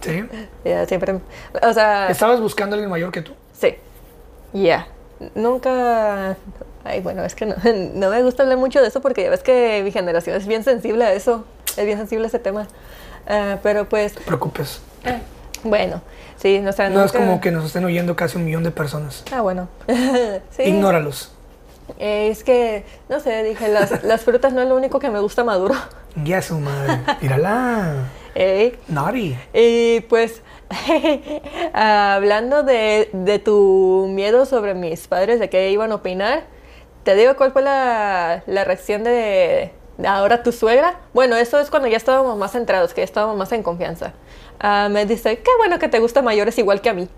¿Sí? Ya siempre. O sea. ¿Estabas buscando a alguien mayor que tú? Sí. Ya. Nunca. Ay, bueno, es que no, no me gusta hablar mucho de eso porque ya ves que mi generación es bien sensible a eso. Es bien sensible a ese tema. Ah, pero pues. No te preocupes. ah, bueno, sí, sea, No es como que nos estén oyendo casi un millón de personas. Ah, bueno. sí. Ignóralos. Eh, es que, no sé, dije, las, las frutas no es lo único que me gusta maduro. Ya su madre. Mírala. Ey, Naughty. Y pues, hablando de, de tu miedo sobre mis padres, de qué iban a opinar, te digo cuál fue la, la reacción de, de ahora tu suegra. Bueno, eso es cuando ya estábamos más centrados, que ya estábamos más en confianza. Ah, me dice, qué bueno que te gustan mayores igual que a mí.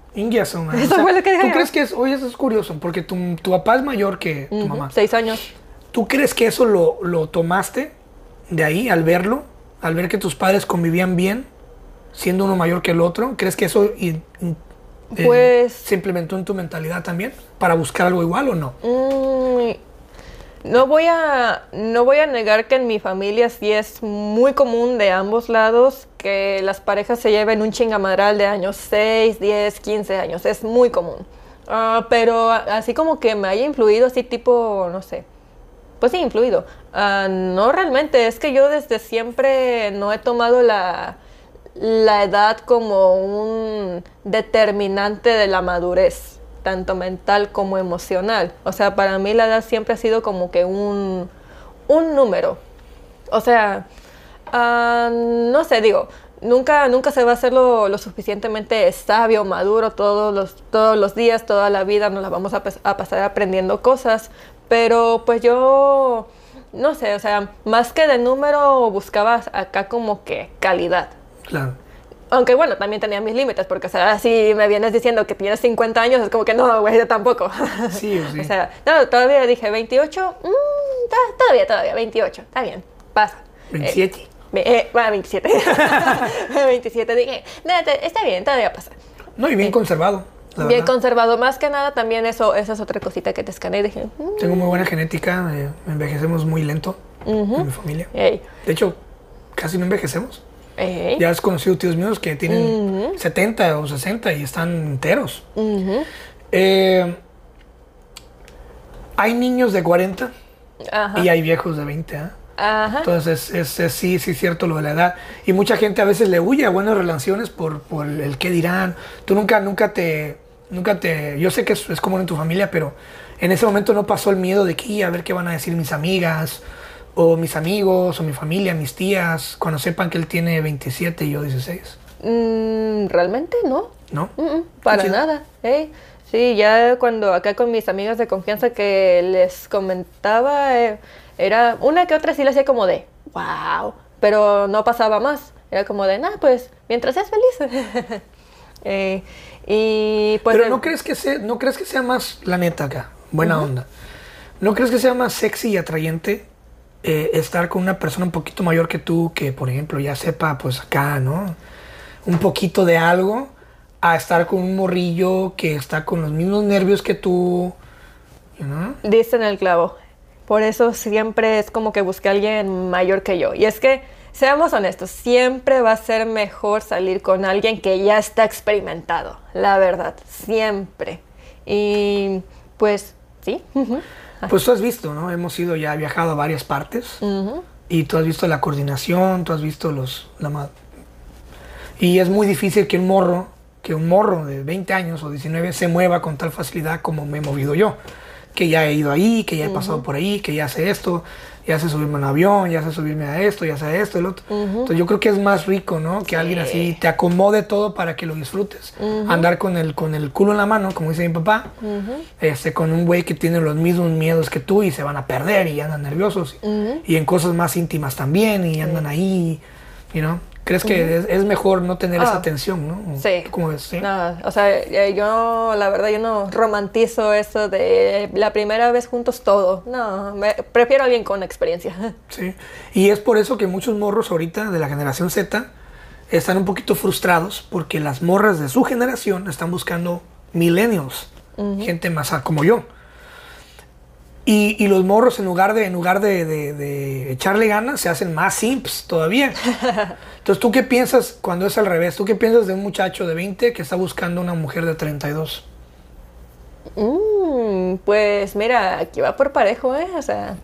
Su madre. Eso fue lo que ¿Tú crees que es, oye, eso es curioso, porque tu, tu papá es mayor que tu mamá. Seis años. ¿Tú crees que eso lo, lo tomaste de ahí al verlo? Al ver que tus padres convivían bien, siendo uno mayor que el otro. ¿Crees que eso i- in- eh, Pues- se implementó en tu mentalidad también? ¿Para buscar algo igual o no? Mm, no voy a no voy a negar que en mi familia sí es muy común de ambos lados que las parejas se lleven un chingamadral de años 6, 10, 15 años, es muy común. Ah, pero así como que me haya influido así tipo, no sé. Pues sí, influido. Ah, no realmente, es que yo desde siempre no he tomado la, la edad como un determinante de la madurez, tanto mental como emocional. O sea, para mí la edad siempre ha sido como que un, un número. O sea, ah, no sé, digo, nunca, nunca se va a hacer lo, lo suficientemente sabio, maduro todos los, todos los días, toda la vida, nos la vamos a, a pasar aprendiendo cosas. Pero pues yo, no sé, o sea, más que de número buscaba acá como que calidad. Claro. Aunque bueno, también tenía mis límites, porque o sea, si me vienes diciendo que tienes 50 años, es como que no, güey, yo tampoco. Sí sí. o sea, no, todavía dije 28, mm, ta- todavía, todavía, 28, está bien, pasa. 27. Eh, eh, bueno, 27. 27, dije, "No, te- está bien, todavía pasa. No, y bien conservado. la Bien verdad. conservado, más que nada también eso, esa es otra cosita que te escaneé y dije, mm, Tengo muy buena genética, eh, envejecemos muy lento en mi familia. De hecho, casi no envejecemos. Ey, Ya has conocido tíos míos que tienen 70 o 60 y están enteros. Eh, hay niños de 40 ajá, y hay viejos de 20. ¿ah? ajá, Entonces, es, es- sí, sí es cierto lo de la edad. Y mucha gente a veces le huye a buenas relaciones por, por el qué dirán. Tú nunca, nunca te, nunca te, yo sé que es, es común en tu familia, pero en ese momento no pasó el miedo de que "Y, a ver qué van a decir mis amigas, o mis amigos, o mi familia, mis tías, cuando sepan que él tiene 27 y yo 16. Mm, realmente no. ¿No? Mm, mm, para nada, ¿eh? Sí, ya cuando acá con mis amigas de confianza que les comentaba, eh, era una que otra sí le hacía como de, wow, pero no pasaba más. Era como de, nah, pues, mientras seas feliz. Eh, y pues... Pero el- no crees que sea, no crees que sea más la neta acá, buena onda. ¿No crees que sea más sexy y atrayente eh, estar con una persona un poquito mayor que tú, que por ejemplo ya sepa, pues acá, ¿no? Un poquito de algo, a estar con un morrillo que está con los mismos nervios que tú, you know? Diste en el clavo. Por eso siempre es como que busqué a alguien mayor que yo. Y es que, seamos honestos, siempre va a ser mejor salir con alguien que ya está experimentado. La verdad, siempre. Y pues, sí. Pues tú has visto, ¿no? Hemos ido ya, viajado a varias partes. Y tú has visto la coordinación, tú has visto los... La y es muy difícil que un morro, que un morro de 20 años o 19 se mueva con tal facilidad como me he movido yo. Que ya he ido ahí, que ya he pasado por ahí, que ya sé esto, ya sé subirme a un avión, ya sé subirme a esto, ya sé esto, el otro. Entonces yo creo que es más rico, ¿no? Que alguien así te acomode todo para que lo disfrutes. Andar con el, con el culo en la mano, como dice mi papá, este, con un güey que tiene los mismos miedos que tú y se van a perder y andan nerviosos. Y en cosas más íntimas también y andan ahí, you know. ¿Crees que es, es mejor no tener esa Ah. tensión, no? Sí. ¿Tú ¿Cómo ves? Sí. No, o sea, yo la verdad yo no romantizo eso de la primera vez juntos todo. No, me- prefiero a alguien con experiencia. Sí. Y es por eso que muchos morros ahorita de la generación Z están un poquito frustrados porque las morras de su generación están buscando millennials, gente más como yo. Y, y los morros en lugar de en lugar de, de- de echarle ganas se hacen más simps todavía. Entonces, ¿tú qué piensas cuando es al revés? ¿Tú qué piensas de un muchacho de 20 que está buscando una mujer de 32? Mm, pues mira, aquí va por parejo, ¿eh? O sea,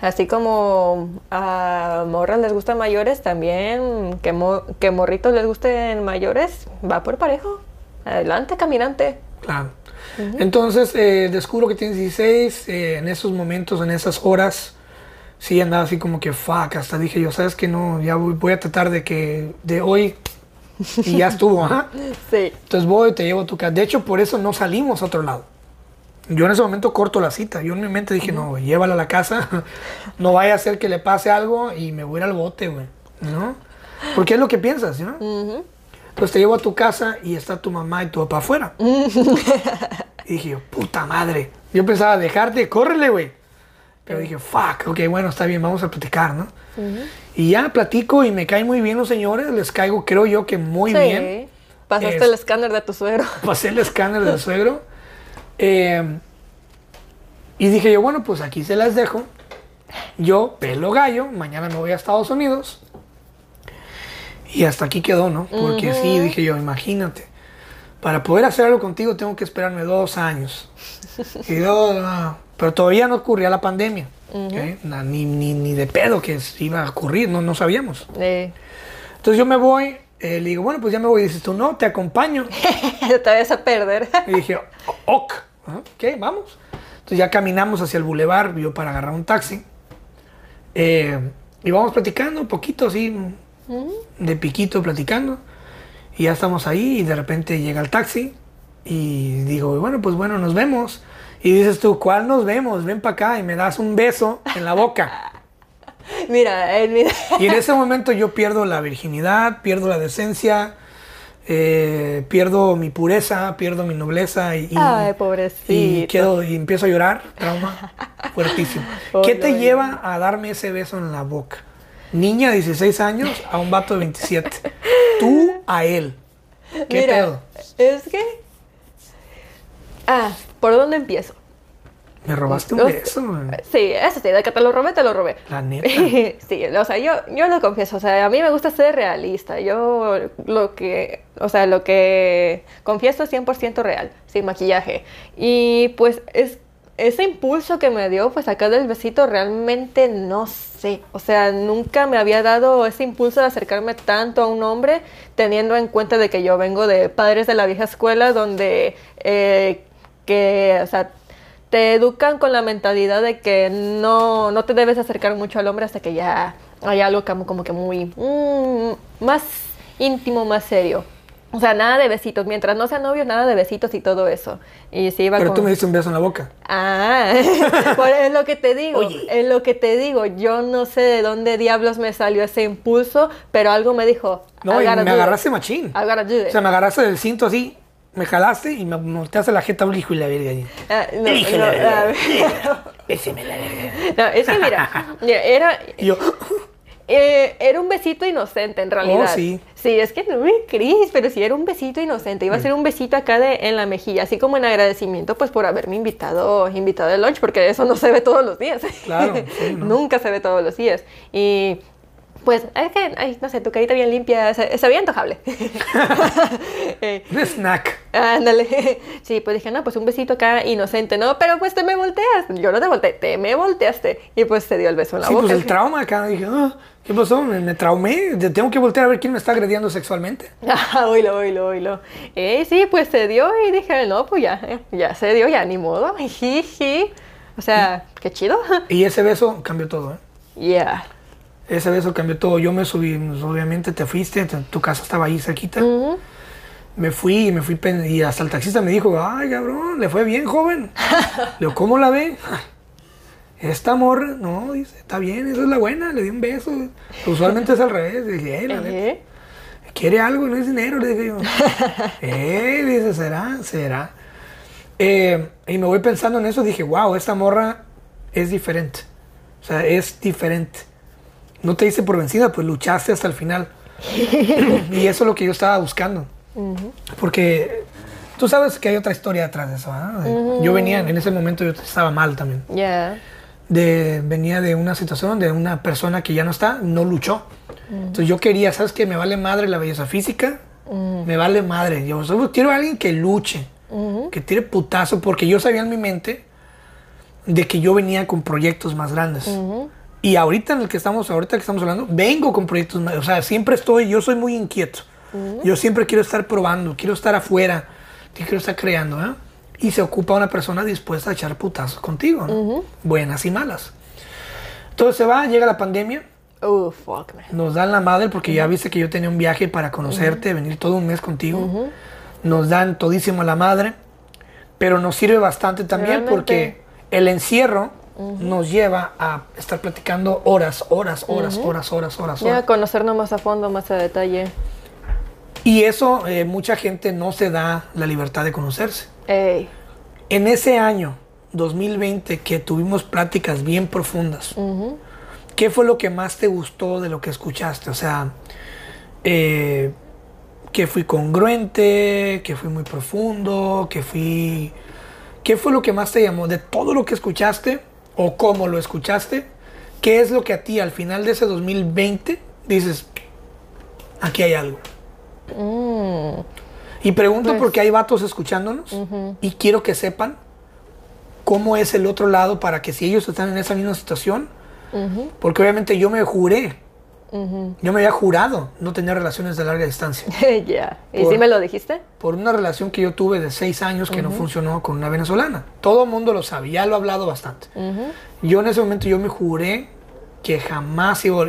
así como a morras les gustan mayores, también que, mo- que morritos les gusten mayores, va por parejo. Adelante, caminante. Claro. Entonces, eh, descubro que tienes 16, eh, en esos momentos, en esas horas, sí andaba así como que fuck, hasta dije yo, ¿sabes que No, ya voy, voy a tratar de que de hoy y ya estuvo, ajá. Sí. Entonces voy, te llevo a tu casa. De hecho, por eso no salimos a otro lado. Yo en ese momento corto la cita. Yo en mi mente dije, no, llévala a la casa. no vaya a ser que le pase algo y me voy a ir al bote, güey. ¿No? Porque es lo que piensas, ¿no? Entonces te llevo a tu casa y está tu mamá y tu papá afuera. y dije yo, puta madre. Yo pensaba dejarte, córrele, güey. Pero dije, fuck, ok, bueno, está bien, vamos a platicar, ¿no? Y ya platico y me caen muy bien los señores. Les caigo, creo yo, que muy sí. bien. Pasaste Es- el escáner de tu suegro. pasé el escáner del suegro. eh, y dije yo, bueno, pues aquí se las dejo. Yo pelo gallo, mañana me voy a Estados Unidos. Y hasta aquí quedó, ¿no? Porque sí, dije yo, imagínate. Para poder hacer algo contigo tengo que esperarme dos años. Y dos, pero todavía no ocurría la pandemia. Ni, ni, ni de pedo que iba a ocurrir, no, no sabíamos. Eh, Entonces yo me voy, eh, le digo, bueno, pues ya me voy. Y dices tú, no, te acompaño. te vas a perder. Y dije, "O- ok, ok, vamos. Entonces ya caminamos hacia el bulevar, yo para agarrar un taxi. Eh, y vamos platicando un poquito así, de piquito platicando. Y ya estamos ahí y de repente llega el taxi. Y digo, bueno, pues bueno, nos vemos. Y dices tú, ¿cuál nos vemos? Ven para acá y me das un beso en la boca. Mira, en mi- Y en ese momento yo pierdo la virginidad, pierdo la decencia, eh, pierdo mi pureza, pierdo mi nobleza y, y- Ay, pobrecito. y quedo y empiezo a llorar, trauma fuertísimo. ¿Qué te lleva a darme ese beso en la boca? Niña de 16 años a un vato de 27. Tú a él. ¿Qué Mira, pedo? es que... Ah, ¿por dónde empiezo? Me robaste un beso. güey. Sí, eso sí, de que te lo robé, te lo robé. La neta. sí, o sea, yo, yo lo confieso, o sea, a mí me gusta ser realista. Yo lo que, o sea, lo que confieso es 100% real, sin maquillaje. Y pues es ese impulso que me dio, pues acá del besito, realmente no sé. O sea, nunca me había dado ese impulso de acercarme tanto a un hombre, teniendo en cuenta de que yo vengo de padres de la vieja escuela, donde, eh, que, o sea, te educan con la mentalidad de que no, no te debes acercar mucho al hombre hasta que ya hay algo como, como que muy mm, más íntimo, más serio. O sea, nada de besitos. Mientras no sean novios, nada de besitos y todo eso. Y sí iba Pero con... tú me diste un beso en la boca. Ah, es lo que te digo, Oye. es lo que te digo. Yo no sé de dónde diablos me salió ese impulso, pero algo me dijo. No, "I y gotta me agarraste machín. I gotta do it". O sea, me agarraste del cinto así. me jalaste y me volteaste la jeta, hijo y la verga. Ah, no, no, la verga. a ver. Béseme la verga. No, es que mira, mira, era, Y yo, eh, era un besito inocente en realidad. Oh, sí. Sí, es que no me Cris, pero sí era un besito inocente. Iba a ser un besito acá de, en la mejilla, así como en agradecimiento pues por haberme invitado, invitado al lunch, porque eso no se ve todos los días. Claro, sí, ¿no? Nunca se ve todos los días. Y pues, es que, ay, no sé, tu carita bien limpia, se, se veía antojable. Eh, un snack. Ándale. Sí, pues dije, no, pues un besito acá inocente, ¿no? Pero pues te me volteas. Yo no te volteé, te me volteaste. Y pues te dio el beso en la Sí, boca. pues el trauma acá. Dije, ah, ¿qué pasó? Me, me traumé. Te- Tengo que voltear a ver quién me está agrediendo sexualmente. Ah, oílo, oílo, oílo. Eh, sí, pues se dio y dije, no, pues ya, eh, ya se dio, ya ni modo. Jiji. O sea, qué chido. Y ese beso cambió todo, ¿eh? Yeah. Ese beso cambió todo. Yo me subí, pues, obviamente te fuiste, tu- casa estaba ahí cerquita. Ujú. Me fui y me fui y hasta el taxista me dijo, ay cabrón, le fue bien, joven. Le digo, ¿cómo la ve? Esta morra, no, dice, está bien, esa es la buena, le di un beso. Usualmente es al revés. Dije, eh, la neta, quiere algo, no es dinero, le dije yo. eh, dice, será, será. Eh, y me voy pensando en eso, dije, wow, esta morra es diferente. O sea, es diferente. No te hice por vencida, pues luchaste hasta el final. y eso es lo que yo estaba buscando. Porque tú sabes que hay otra historia detrás de eso. ¿ah? Yo venía, en ese momento yo estaba mal también. Yeah. De, venía de una situación donde una persona que ya no está, no luchó. Entonces yo quería, ¿sabes qué? Me vale madre la belleza física. Me vale madre. Yo solo quiero a alguien que luche, que tire putazo, porque yo sabía en mi mente de que yo venía con proyectos más grandes. Y ahorita en el que estamos, ahorita que estamos hablando, vengo con proyectos más, o sea, siempre estoy, yo soy muy inquieto. Yo siempre quiero estar probando, quiero estar afuera, quiero estar creando, ¿eh? Y se ocupa una persona dispuesta a echar putazos contigo, ¿no? Buenas y malas. Entonces se va, llega la pandemia, Oh, fuck, man. nos dan la madre porque ya viste que yo tenía un viaje para conocerte, venir todo un mes contigo. Nos dan todísimo la madre, pero nos sirve bastante también Realmente. porque el encierro nos lleva a estar platicando horas, horas, horas, horas, horas, horas, Ya horas. conocernos más a fondo, más a detalle. Y eso eh, mucha gente no se da la libertad de conocerse. Ey. En ese año 2020 que tuvimos pláticas bien profundas, ¿qué fue lo que más te gustó de lo que escuchaste? O sea, eh, que fui congruente, que fui muy profundo, que fui... ¿Qué fue lo que más te llamó de todo lo que escuchaste o cómo lo escuchaste? ¿Qué es lo que a ti al final de ese 2020 dices, aquí hay algo? Mm. Y pregunto Pues- porque hay vatos escuchándonos y quiero que sepan cómo es el otro lado para que si ellos están en esa misma situación, porque obviamente yo me juré, yo me había jurado no tener relaciones de larga distancia Ya. ¿Y Por- si me lo dijiste? por una relación que yo tuve de seis años que no funcionó con una venezolana. Todo el mundo lo sabe, ya lo he hablado bastante. Yo en ese momento yo me juré que jamás iba a...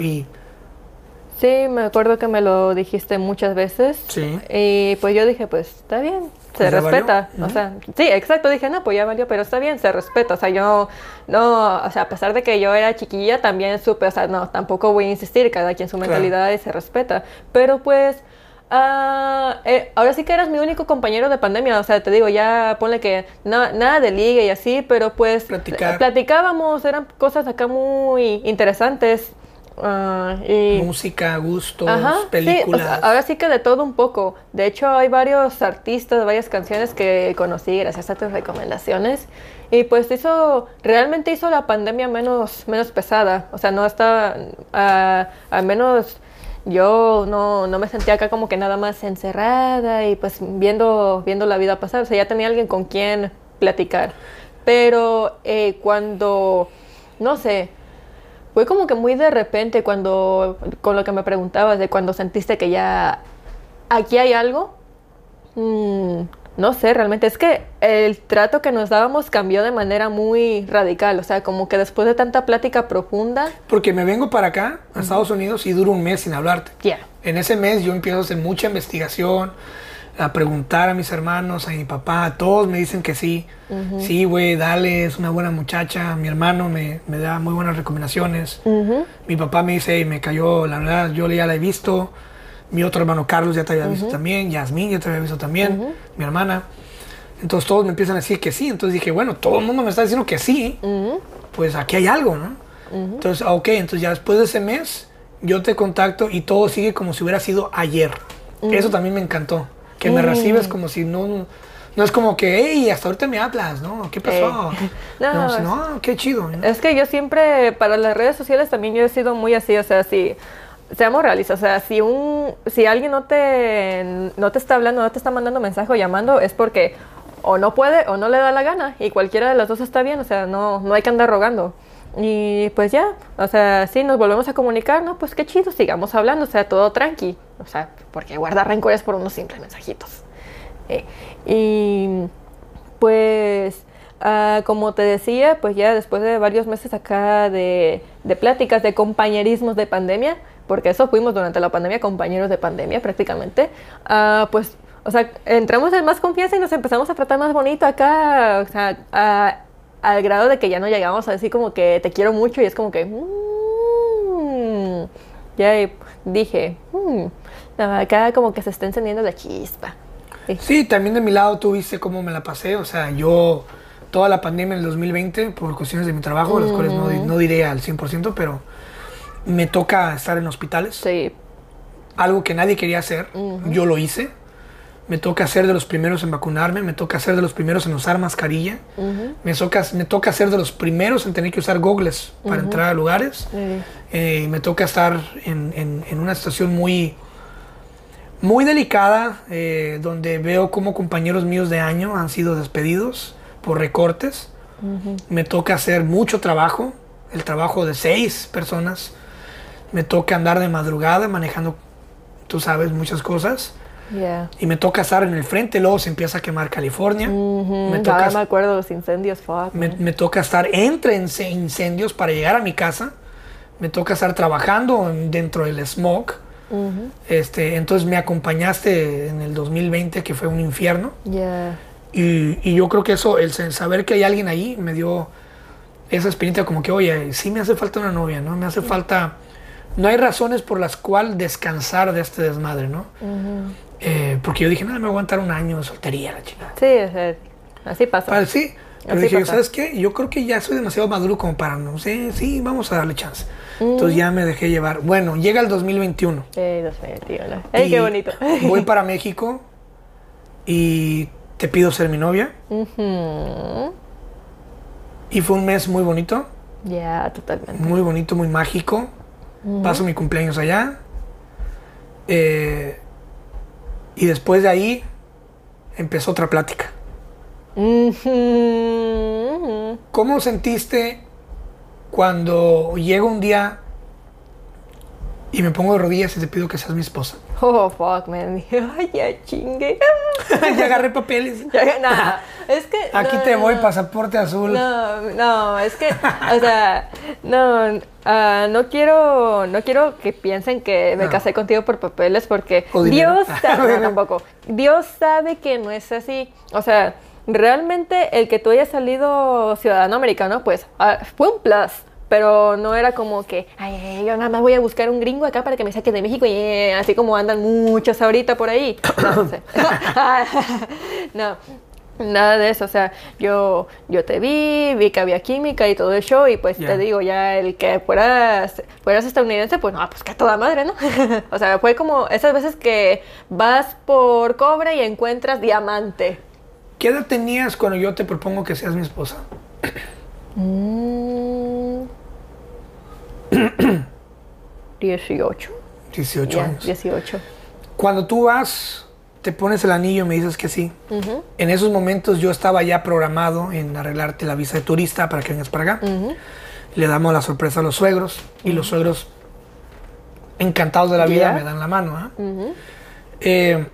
Sí, me acuerdo que me lo dijiste muchas veces. Sí. Y pues yo dije, pues está bien, se respeta. valió. O sea, sí, exacto, dije, no, pues ya valió, pero está bien, se respeta. O sea, yo, no, o sea, a pesar de que yo era chiquilla, también supe, o sea, no, tampoco voy a insistir, cada quien su Claro. mentalidad y se respeta. Pero pues, eh, ahora sí que eras mi único compañero de pandemia, o sea, te digo, ya ponle que na- nada de liga y así, pero pues Platicar. platicábamos, eran cosas acá muy interesantes. Ah, y música, gustos, Ajá, sí, o películas. sea, ahora sí que de todo un poco. De hecho, hay varios artistas, varias canciones que conocí gracias a tus recomendaciones. Y pues hizo, realmente hizo la pandemia menos, menos pesada. O sea, no estaba, ah, al menos yo no, no me sentía acá como que nada más encerrada y pues viendo, viendo la vida pasar. O sea, ya tenía alguien con quien platicar. Pero eh, cuando, no sé, fue como que muy de repente cuando, con lo que me preguntabas, de cuando sentiste que ya aquí hay algo. Mm, no sé, realmente es que el trato que nos dábamos cambió de manera muy radical. O sea, como que después de tanta plática profunda, Porque me vengo para acá, a Estados Unidos, y duro un mes sin hablarte. ya. En ese mes yo empiezo a hacer mucha investigación, a preguntar a mis hermanos, a mi papá, a todos me dicen que sí. Sí, güey, dale, es una buena muchacha. Mi hermano me, me da muy buenas recomendaciones. Mi papá me dice, "Ey, me cayó, la verdad, yo ya la he visto. Mi otro hermano Carlos ya te había visto también. Yasmín ya te había visto también. Mi hermana. Entonces todos me empiezan a decir que sí. Entonces dije, bueno, todo el mundo me está diciendo que sí. Pues aquí hay algo, ¿no? Entonces, ah, ok, entonces ya después de ese mes, yo te contacto y todo sigue como si hubiera sido ayer. Eso también me encantó. Que me recibes como si no... No es como que, hey, hasta ahorita me hablas, ¿no? ¿Qué pasó? Ey. No, No, no, no, qué chido. ¿no? Es que yo siempre, para las redes sociales también yo he sido muy así, o sea, si, seamos realistas, o sea, si un, si alguien no te, no te está hablando, no te está mandando mensaje o llamando, es porque o no puede o no le da la gana, y cualquiera de las dos está bien, o sea, no, no hay que andar rogando. Y pues ya, o sea, si nos volvemos a comunicar, ¿no? Pues qué chido, sigamos hablando, o sea, todo tranqui, o sea, porque guardar rencores por unos simples mensajitos. Eh, y pues, ah, como te decía, pues ya después de varios meses acá de, de pláticas, de compañerismos de pandemia, porque eso fuimos durante la pandemia, compañeros de pandemia prácticamente, ah, pues, o sea, entramos en más confianza y nos empezamos a tratar más bonito acá, o sea, a- al grado de que ya no llegamos a decir como que te quiero mucho y es como que... mm, ya dije, mm, no, acá como que se está encendiendo la chispa. Sí. Sí, también de mi lado tú viste cómo me la pasé. O sea, yo toda la pandemia en el 2020, por cuestiones de mi trabajo, las cuales no, di- no diré al 100%, pero me toca estar en hospitales. Sí, Algo que nadie quería hacer, yo lo hice. Me toca ser de los primeros en vacunarme, me toca ser de los primeros en usar mascarilla, me, toca, me toca ser de los primeros en tener que usar gogles para entrar a lugares. Eh, me toca estar en, en- en una situación muy, muy delicada, eh, donde veo como compañeros míos de año han sido despedidos por recortes. Me toca hacer mucho trabajo, el trabajo de seis personas. Me toca andar de madrugada manejando, tú sabes, muchas cosas. Yeah. Y me toca estar en el frente, luego se empieza a quemar California. Ujú, me, ya toca, me acuerdo los incendios, fuck. me, me toca estar entre ince- incendios para llegar a mi casa. Me toca estar trabajando en- dentro del smog. este, entonces me acompañaste en el 2020, que fue un infierno. Yeah. Y, y yo creo que eso, el saber que hay alguien ahí, me dio esa experiencia como que, oye, sí me hace falta una novia, ¿no? Me hace falta... No hay razones por las cuales descansar de este desmadre, ¿no? Eh, porque yo dije, nada, me voy a aguantar un año de soltería, la chingada. Sí, sea, así pasa. Para sí. Pero Así dije, pasa. ¿sabes qué? Yo creo que ya soy demasiado maduro como para, no sé, sí, vamos a darle chance. Entonces ya me dejé llevar. Bueno, llega el 2021. Ey, Dios mío, tío, ¿no? Ey, y qué bonito. Voy para México y te pido ser mi novia. Y fue un mes muy bonito, Ya, totalmente. muy bonito, muy mágico. Paso mi cumpleaños allá. Eh, y después de ahí empezó otra plática. ¿Cómo sentiste cuando llega un día y me pongo de rodillas y te pido que seas mi esposa? Oh, fuck, man. Dije, Ay, ya chingue. ya agarré papeles. Ya, nada, es que. Aquí no, te no, voy, no. pasaporte azul. No, no, es que, o sea, no, ah, no quiero, no quiero que piensen que me casé contigo por papeles porque. Dios sabe, tampoco, Dios sabe que no es así, o sea, realmente el que tú hayas salido ciudadano americano, pues, ah, fue un plus. Pero no era como que, ay, ay, yo nada más voy a buscar un gringo acá para que me saque de México y eh, así como andan muchos ahorita por ahí. No, no sé. no, Nada de eso, o sea, yo, yo te vi, vi que había química y todo eso, y pues Ya. te digo, ya el que fueras, fueras estadounidense, pues no, pues que a toda madre, ¿no? o sea, fue como esas veces que vas por cobre y encuentras diamante. ¿Qué edad tenías cuando yo te propongo que seas mi esposa? Mm. 18. 18 Ya, años. 18. Cuando tú vas, te pones el anillo y me dices que sí. En esos momentos yo estaba ya programado en arreglarte la visa de turista para que vengas para acá. Le damos la sorpresa a los suegros y los suegros encantados de la vida me dan la mano. ¿ah? Eh,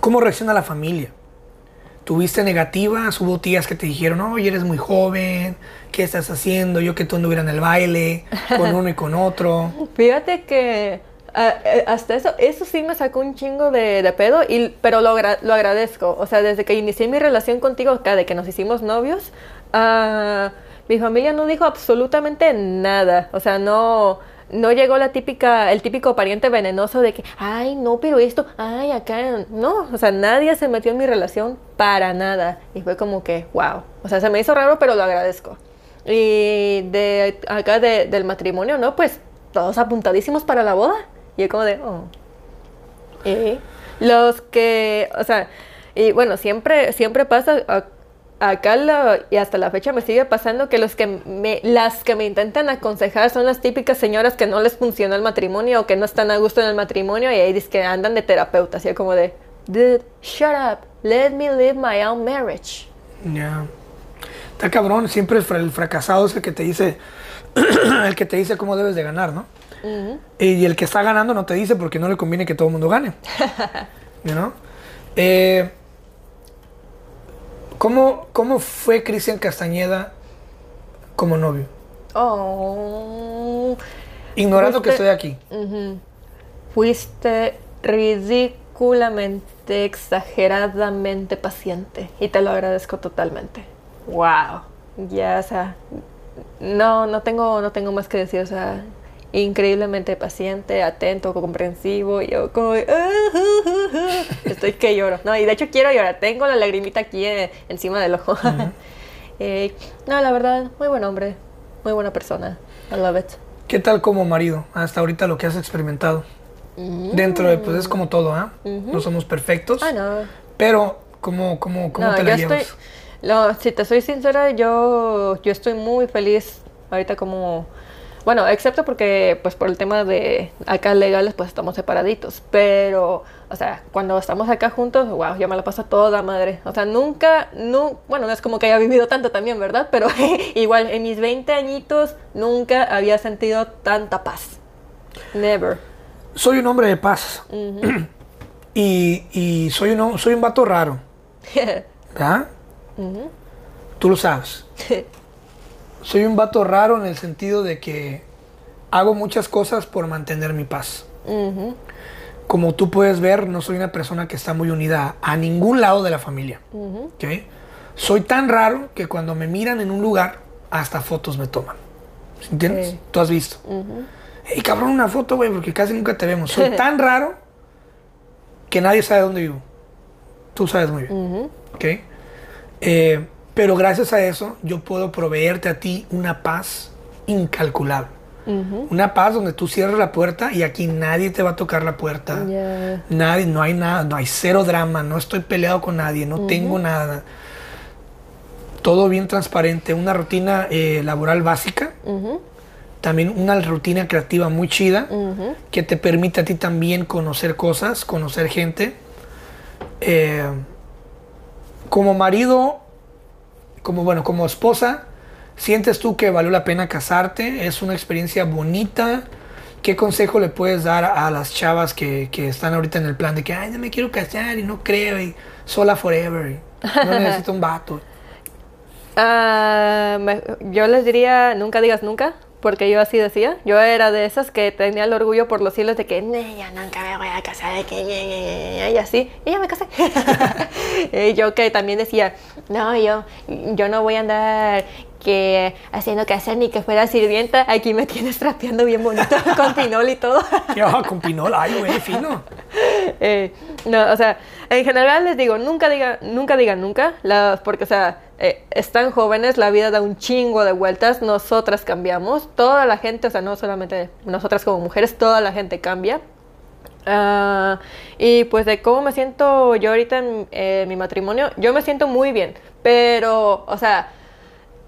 ¿Cómo reacciona la familia? ¿Tuviste negativas? ¿Hubo tías que te dijeron, oye, eres muy joven, ¿qué estás haciendo? Yo que tú anduviera en el baile, con uno y con otro. Fíjate que ah, eh, hasta eso, eso sí me sacó un chingo de, de pedo, y, pero lo, lo agradezco. O sea, desde que inicié mi relación contigo, acá, de que nos hicimos novios, ah, mi familia no dijo absolutamente nada. O sea, no, no llegó la típica, el típico pariente venenoso de que, ay, no, pero esto, ay, acá, no, o sea, nadie se metió en mi relación para nada. Y fue como que, wow, o sea, se me hizo raro, pero lo agradezco. Y de acá de- del matrimonio, ¿no? Pues todos apuntadísimos para la boda. Y es como de, oh. Eh, los que, o sea, y bueno, siempre, siempre pasa, acá la- y hasta la fecha me sigue pasando que los que me, las que me intentan aconsejar son las típicas señoras que no les funciona el matrimonio o que no están a gusto en el matrimonio y ahí dice que andan de terapeuta, así como de, dude, shut up, let me live my own marriage. Ya. Está cabrón, siempre el, fra- el fracasado es el que te dice, el que te dice cómo debes de ganar, ¿no? Y el que está ganando no te dice porque no le conviene que todo el mundo gane. You know? Eh, ¿cómo, ¿Cómo fue Cristian Castañeda como novio? Oh. Ignorando que estoy aquí. Fuiste ridículamente, exageradamente paciente y te lo agradezco totalmente. Wow. Ya, o sea, no, no tengo, no tengo más que decir, o sea, increíblemente paciente, atento, comprensivo, y yo como, de, "Ah, ah, ah, ah". estoy que lloro. No, y de hecho quiero llorar, tengo la lagrimita aquí eh, encima del ojo. Eh, no, la verdad, muy buen hombre, muy buena persona. I love it. ¿Qué tal como marido? Hasta ahorita lo que has experimentado. Dentro de, pues es como todo, ¿ah? No somos perfectos. Ah, no. Pero, ¿cómo, cómo, cómo No, te yo la estoy, llevas? no, si te soy sincera, yo, yo estoy muy feliz ahorita como, bueno, excepto porque, pues por el tema de acá legales, pues estamos separaditos, pero, o sea, cuando estamos acá juntos, wow, yo me la paso toda madre, o sea, nunca, no, bueno, no es como que haya vivido tanto también, ¿verdad? Pero igual, en mis 20 añitos, nunca había sentido tanta paz, never. Soy un hombre de paz. y, y soy, un, soy un vato raro. ¿Verdad? Tú lo sabes. Soy un vato raro en el sentido de que hago muchas cosas por mantener mi paz. Como tú puedes ver, no soy una persona que está muy unida a ningún lado de la familia. ¿ok? Soy tan raro que cuando me miran en un lugar, hasta fotos me toman. ¿Entiendes? Sí. Tú has visto. Hey, cabrón, una foto, güey, porque casi nunca te vemos. Soy tan raro que nadie sabe dónde vivo. Tú sabes muy bien. ¿ok? Eh, pero gracias a eso, yo puedo proveerte a ti una paz incalculable. Una paz donde tú cierras la puerta y aquí nadie te va a tocar la puerta. Nadie, no hay nada, no hay cero drama, no estoy peleado con nadie, no tengo nada. Todo bien transparente, una rutina eh, laboral básica, también una rutina creativa muy chida que te permite a ti también conocer cosas, conocer gente. Eh, como marido, como bueno, como esposa, ¿sientes tú que valió la pena casarte? ¿Es una experiencia bonita? ¿Qué consejo le puedes dar a, las chavas que, que están ahorita en el plan de que, ay, no me quiero casar y no creo y sola forever y no necesito un vato? Ah, yo les diría, nunca digas nunca, porque yo así decía. Yo era de esas que tenía el orgullo por los hilos de que, "No, yo nunca me voy a casar, de que, ñe, ñe, ñe, ñe", y así, y ya me casé. yo que también decía, no, yo, yo no voy a andar que haciendo casar ni que fuera sirvienta, aquí me tienes trapeando bien bonito con pinol y todo. ¿Qué va con Pinol? Ay, güey, fino. Eh, no, o sea, en general les digo, nunca digan, nunca digan nunca, las- porque, o sea, eh, están jóvenes, la vida da un chingo de vueltas, nosotras cambiamos, toda la gente, o sea, no solamente nosotras como mujeres, toda la gente cambia. Ah, y pues de cómo me siento yo ahorita en eh, mi matrimonio, yo me siento muy bien, pero, o sea,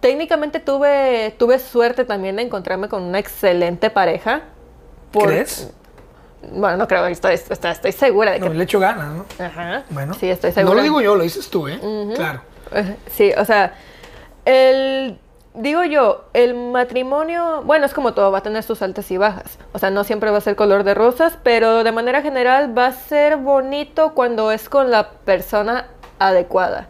técnicamente tuve, tuve suerte también de encontrarme con una excelente pareja. por- ¿Crees? Bueno, no creo, estoy, estoy, estoy segura de que... No, le echo ganas, ¿no? Ajá. Bueno, Sí, estoy no segura. lo digo yo, lo dices tú, ¿eh? Claro. Sí, o sea, el... Digo yo, el matrimonio, bueno, es como todo, va a tener sus altas y bajas. O sea, no siempre va a ser color de rosas, pero de manera general va a ser bonito cuando es con la persona adecuada.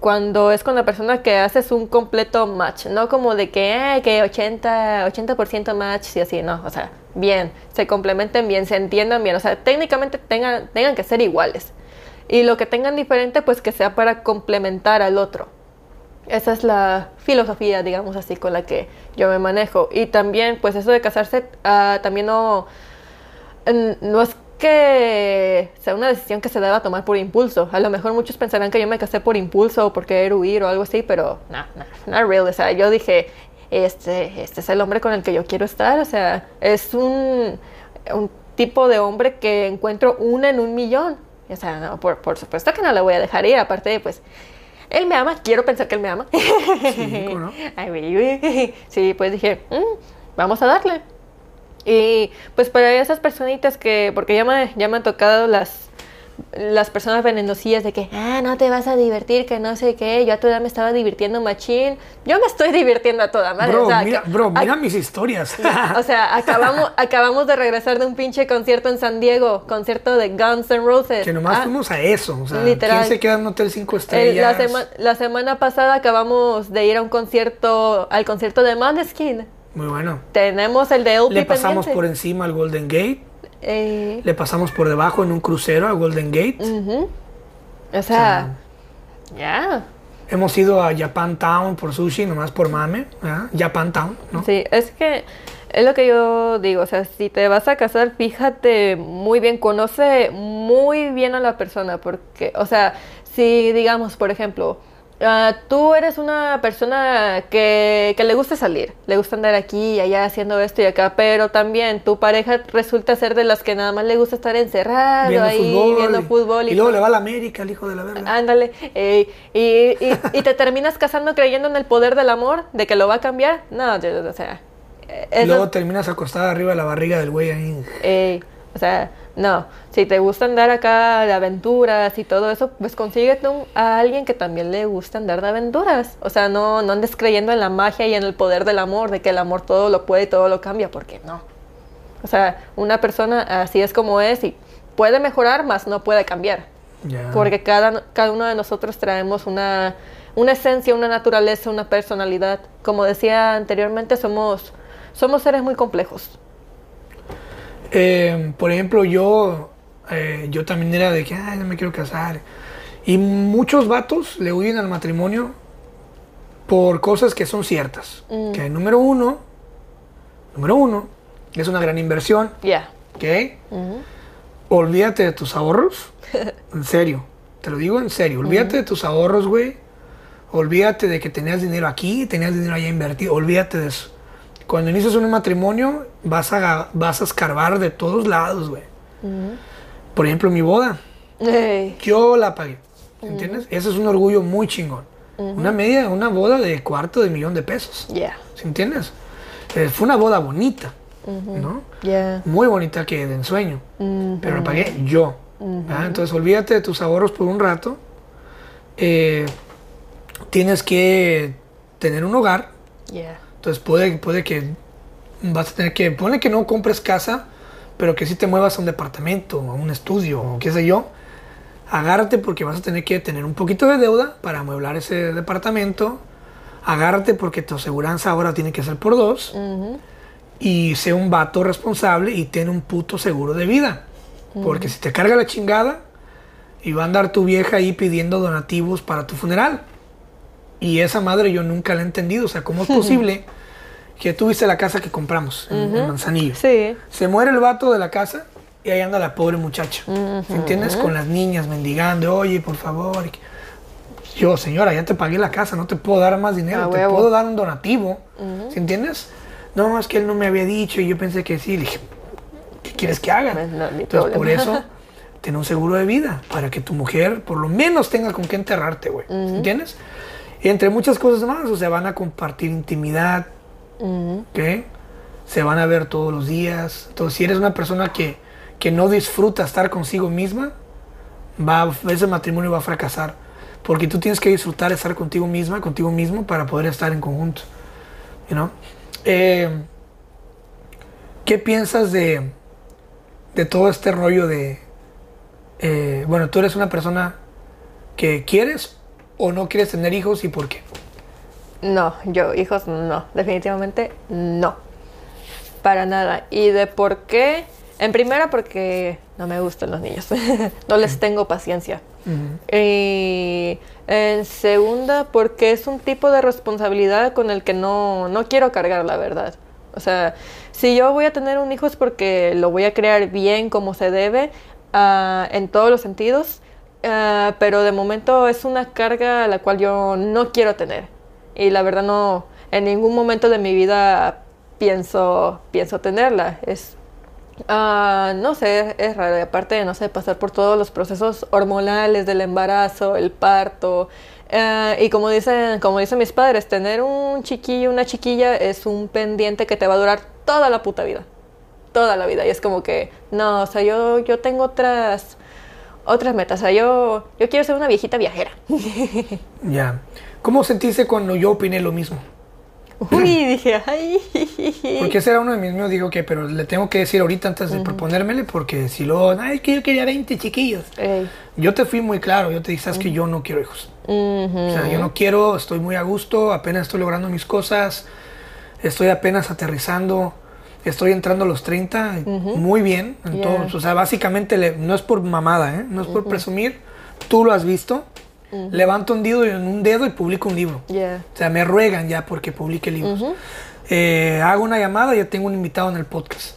Cuando es con la persona que haces un completo match, no como de que, "Ay, que 80, 80% match y así, no, o sea, bien, se complementen bien, se entiendan bien, o sea, técnicamente tengan, tengan que ser iguales. Y lo que tengan diferente, pues que sea para complementar al otro. Esa es la filosofía, digamos así, con la que yo me manejo. Y también, pues eso de casarse, ah, también no, no es que sea una decisión que se deba tomar por impulso. A lo mejor muchos pensarán que yo me casé por impulso o por querer huir o algo así, pero no, no, not really. O sea, yo dije, este, este es el hombre con el que yo quiero estar. O sea, es un, un tipo de hombre que encuentro una en un millón. O sea, no, por, por supuesto que no le voy a dejar ir. Aparte, de, pues, él me ama. Quiero pensar que él me ama. Sí, ¿cómo no? Sí, pues dije, "Mm, vamos a darle. Y pues para esas personitas que, porque ya me, ya me han tocado las, las personas venenosillas de que, ah, no te vas a divertir, que no sé qué, yo a tu edad me estaba divirtiendo machín. Yo me estoy divirtiendo a toda madre. Bro, o sea, mira, que- bro, mira mis historias. o sea, acabamos, acabamos de regresar de un pinche concierto en San Diego, concierto de Guns N' Roses. que nomás Ah, fuimos a eso. O sea, literal. ¿quién se queda en un hotel cinco el- estrellas? la, sema- la semana pasada acabamos de ir a un concierto, al concierto de Maneskin. Muy bueno. Tenemos el de LP Le pasamos pendiente. por encima al Golden Gate. Eh, Le pasamos por debajo en un crucero a Golden Gate. O sea, ya. Hemos ido a Japan Town por sushi, nomás por mame. ¿verdad? Japan Town, ¿no? Sí, es que es lo que yo digo, o sea, si te vas a casar, fíjate muy bien, conoce muy bien a la persona, porque, o sea, si digamos, por ejemplo, ah, tú eres una persona que, que le gusta salir, le gusta andar aquí y allá haciendo esto y acá, pero también tu pareja resulta ser de las que nada más le gusta estar encerrado Viendo ahí, fútbol. viendo fútbol y, luego le va a la América, el hijo de la verga. Ándale, eh, y, y- y te terminas casando creyendo en el poder del amor, de que lo va a cambiar. No, yo- o sea, y eso- luego terminas acostada arriba de la barriga del güey ahí. eh, o sea, no. Si te gusta andar acá de aventuras y todo eso, pues consíguete un- a alguien que también le gusta andar de aventuras. O sea, no, no andes creyendo en la magia y en el poder del amor, de que el amor todo lo puede y todo lo cambia, porque no. O sea, una persona así es como es y puede mejorar, más no puede cambiar. Porque cada, cada uno de nosotros traemos una, una esencia, una naturaleza, una personalidad. Como decía anteriormente, somos, somos seres muy complejos. Eh, por ejemplo, yo, eh, yo también era de que, ay, no me quiero casar. Y muchos vatos le huyen al matrimonio por cosas que son ciertas. Que número uno, número uno, es una gran inversión, Ya. ¿ok? Olvídate de tus ahorros. En serio, te lo digo en serio. Olvídate de tus ahorros, güey. Olvídate de que tenías dinero aquí, tenías dinero allá invertido. Olvídate de eso. Cuando inicias un matrimonio, vas a, vas a escarbar de todos lados, güey. Por ejemplo, mi boda. Yo la pagué. ¿Entiendes? Ese es un orgullo muy chingón. Una media, una boda de cuarto de millón de pesos. Ya. ¿Sí entiendes? Eh, fue una boda bonita, ¿no? Ya. Muy bonita que de ensueño. Pero la pagué yo. ¿verdad? Entonces olvídate de tus ahorros por un rato. Eh, tienes que tener un hogar. Ya. Entonces puede, puede que vas a tener que, pone que no compres casa, pero que sí te muevas a un departamento, a un estudio, o qué sé yo. Agárrate porque vas a tener que tener un poquito de deuda para amueblar ese departamento. Agárrate porque tu aseguranza ahora tiene que ser por dos. Y sé un vato responsable y ten un puto seguro de vida. Porque si te carga la chingada y va a andar tu vieja ahí pidiendo donativos para tu funeral. Y esa madre yo nunca la he entendido. O sea, ¿cómo es posible que tú viste la casa que compramos en, en Manzanillo? Sí. Se muere el vato de la casa y ahí anda la pobre muchacha. ¿Sí ¿Entiendes? Con las niñas mendigando, oye, por favor. Yo, señora, ya te pagué la casa, no te puedo dar más dinero, te huevo. puedo dar un donativo. ¿Sí entiendes? No, es que él no me había dicho y yo pensé que sí. Le dije, ¿qué quieres que haga? Pues no, Entonces, por eso, ten un seguro de vida para que tu mujer por lo menos tenga con qué enterrarte, güey. ¿Sí ¿Entiendes? Y entre muchas cosas más, o sea, van a compartir intimidad, ¿ok? Se van a ver todos los días. Entonces, si eres una persona que, que no disfruta estar consigo misma, va, ese matrimonio va a fracasar. Porque tú tienes que disfrutar estar contigo misma, contigo mismo, para poder estar en conjunto. You? Eh, ¿Qué piensas de, de todo este rollo de... eh, bueno, tú eres una persona que quieres o no quieres tener hijos y por qué? No, yo, hijos, no. Definitivamente no. Para nada. ¿Y de por qué? En primera, porque no me gustan los niños. no les tengo paciencia. Y en segunda, porque es un tipo de responsabilidad con el que no, no quiero cargar, la verdad. O sea, si yo voy a tener un hijo es porque lo voy a crear bien como se debe, ah, en todos los sentidos, ah, pero de momento es una carga a la cual yo no quiero tener. Y la verdad no, en ningún momento de mi vida pienso, pienso tenerla. Es Ah, no sé, es raro. Aparte, no sé, pasar por todos los procesos hormonales del embarazo, el parto. ah, y como dicen, como dicen mis padres, tener un chiquillo, una chiquilla es un pendiente que te va a durar toda la puta vida. Toda la vida. Y es como que, no, o sea, yo, yo tengo otras, otras metas. O sea, yo, yo quiero ser una viejita viajera. Ya. ¿Cómo sentiste cuando yo opiné lo mismo? Uy, dije, ay. Porque ese era uno de mis míos. Digo que, pero le tengo que decir ahorita antes de proponérmele, porque si luego, ay, es que yo quería 20 chiquillos. Ey. Yo te fui muy claro. Yo te dije, sabes que yo no quiero hijos. O sea, yo no quiero, estoy muy a gusto, apenas estoy logrando mis cosas, estoy apenas aterrizando, estoy entrando a los 30, muy bien. en Yeah. todos. o sea, básicamente le- no es por mamada, ¿eh? no es por presumir, tú lo has visto. Levanto un dedo, y- un dedo y publico un libro. Yeah. O sea, me ruegan ya porque publique libros. Eh, hago una llamada, ya tengo un invitado en el podcast.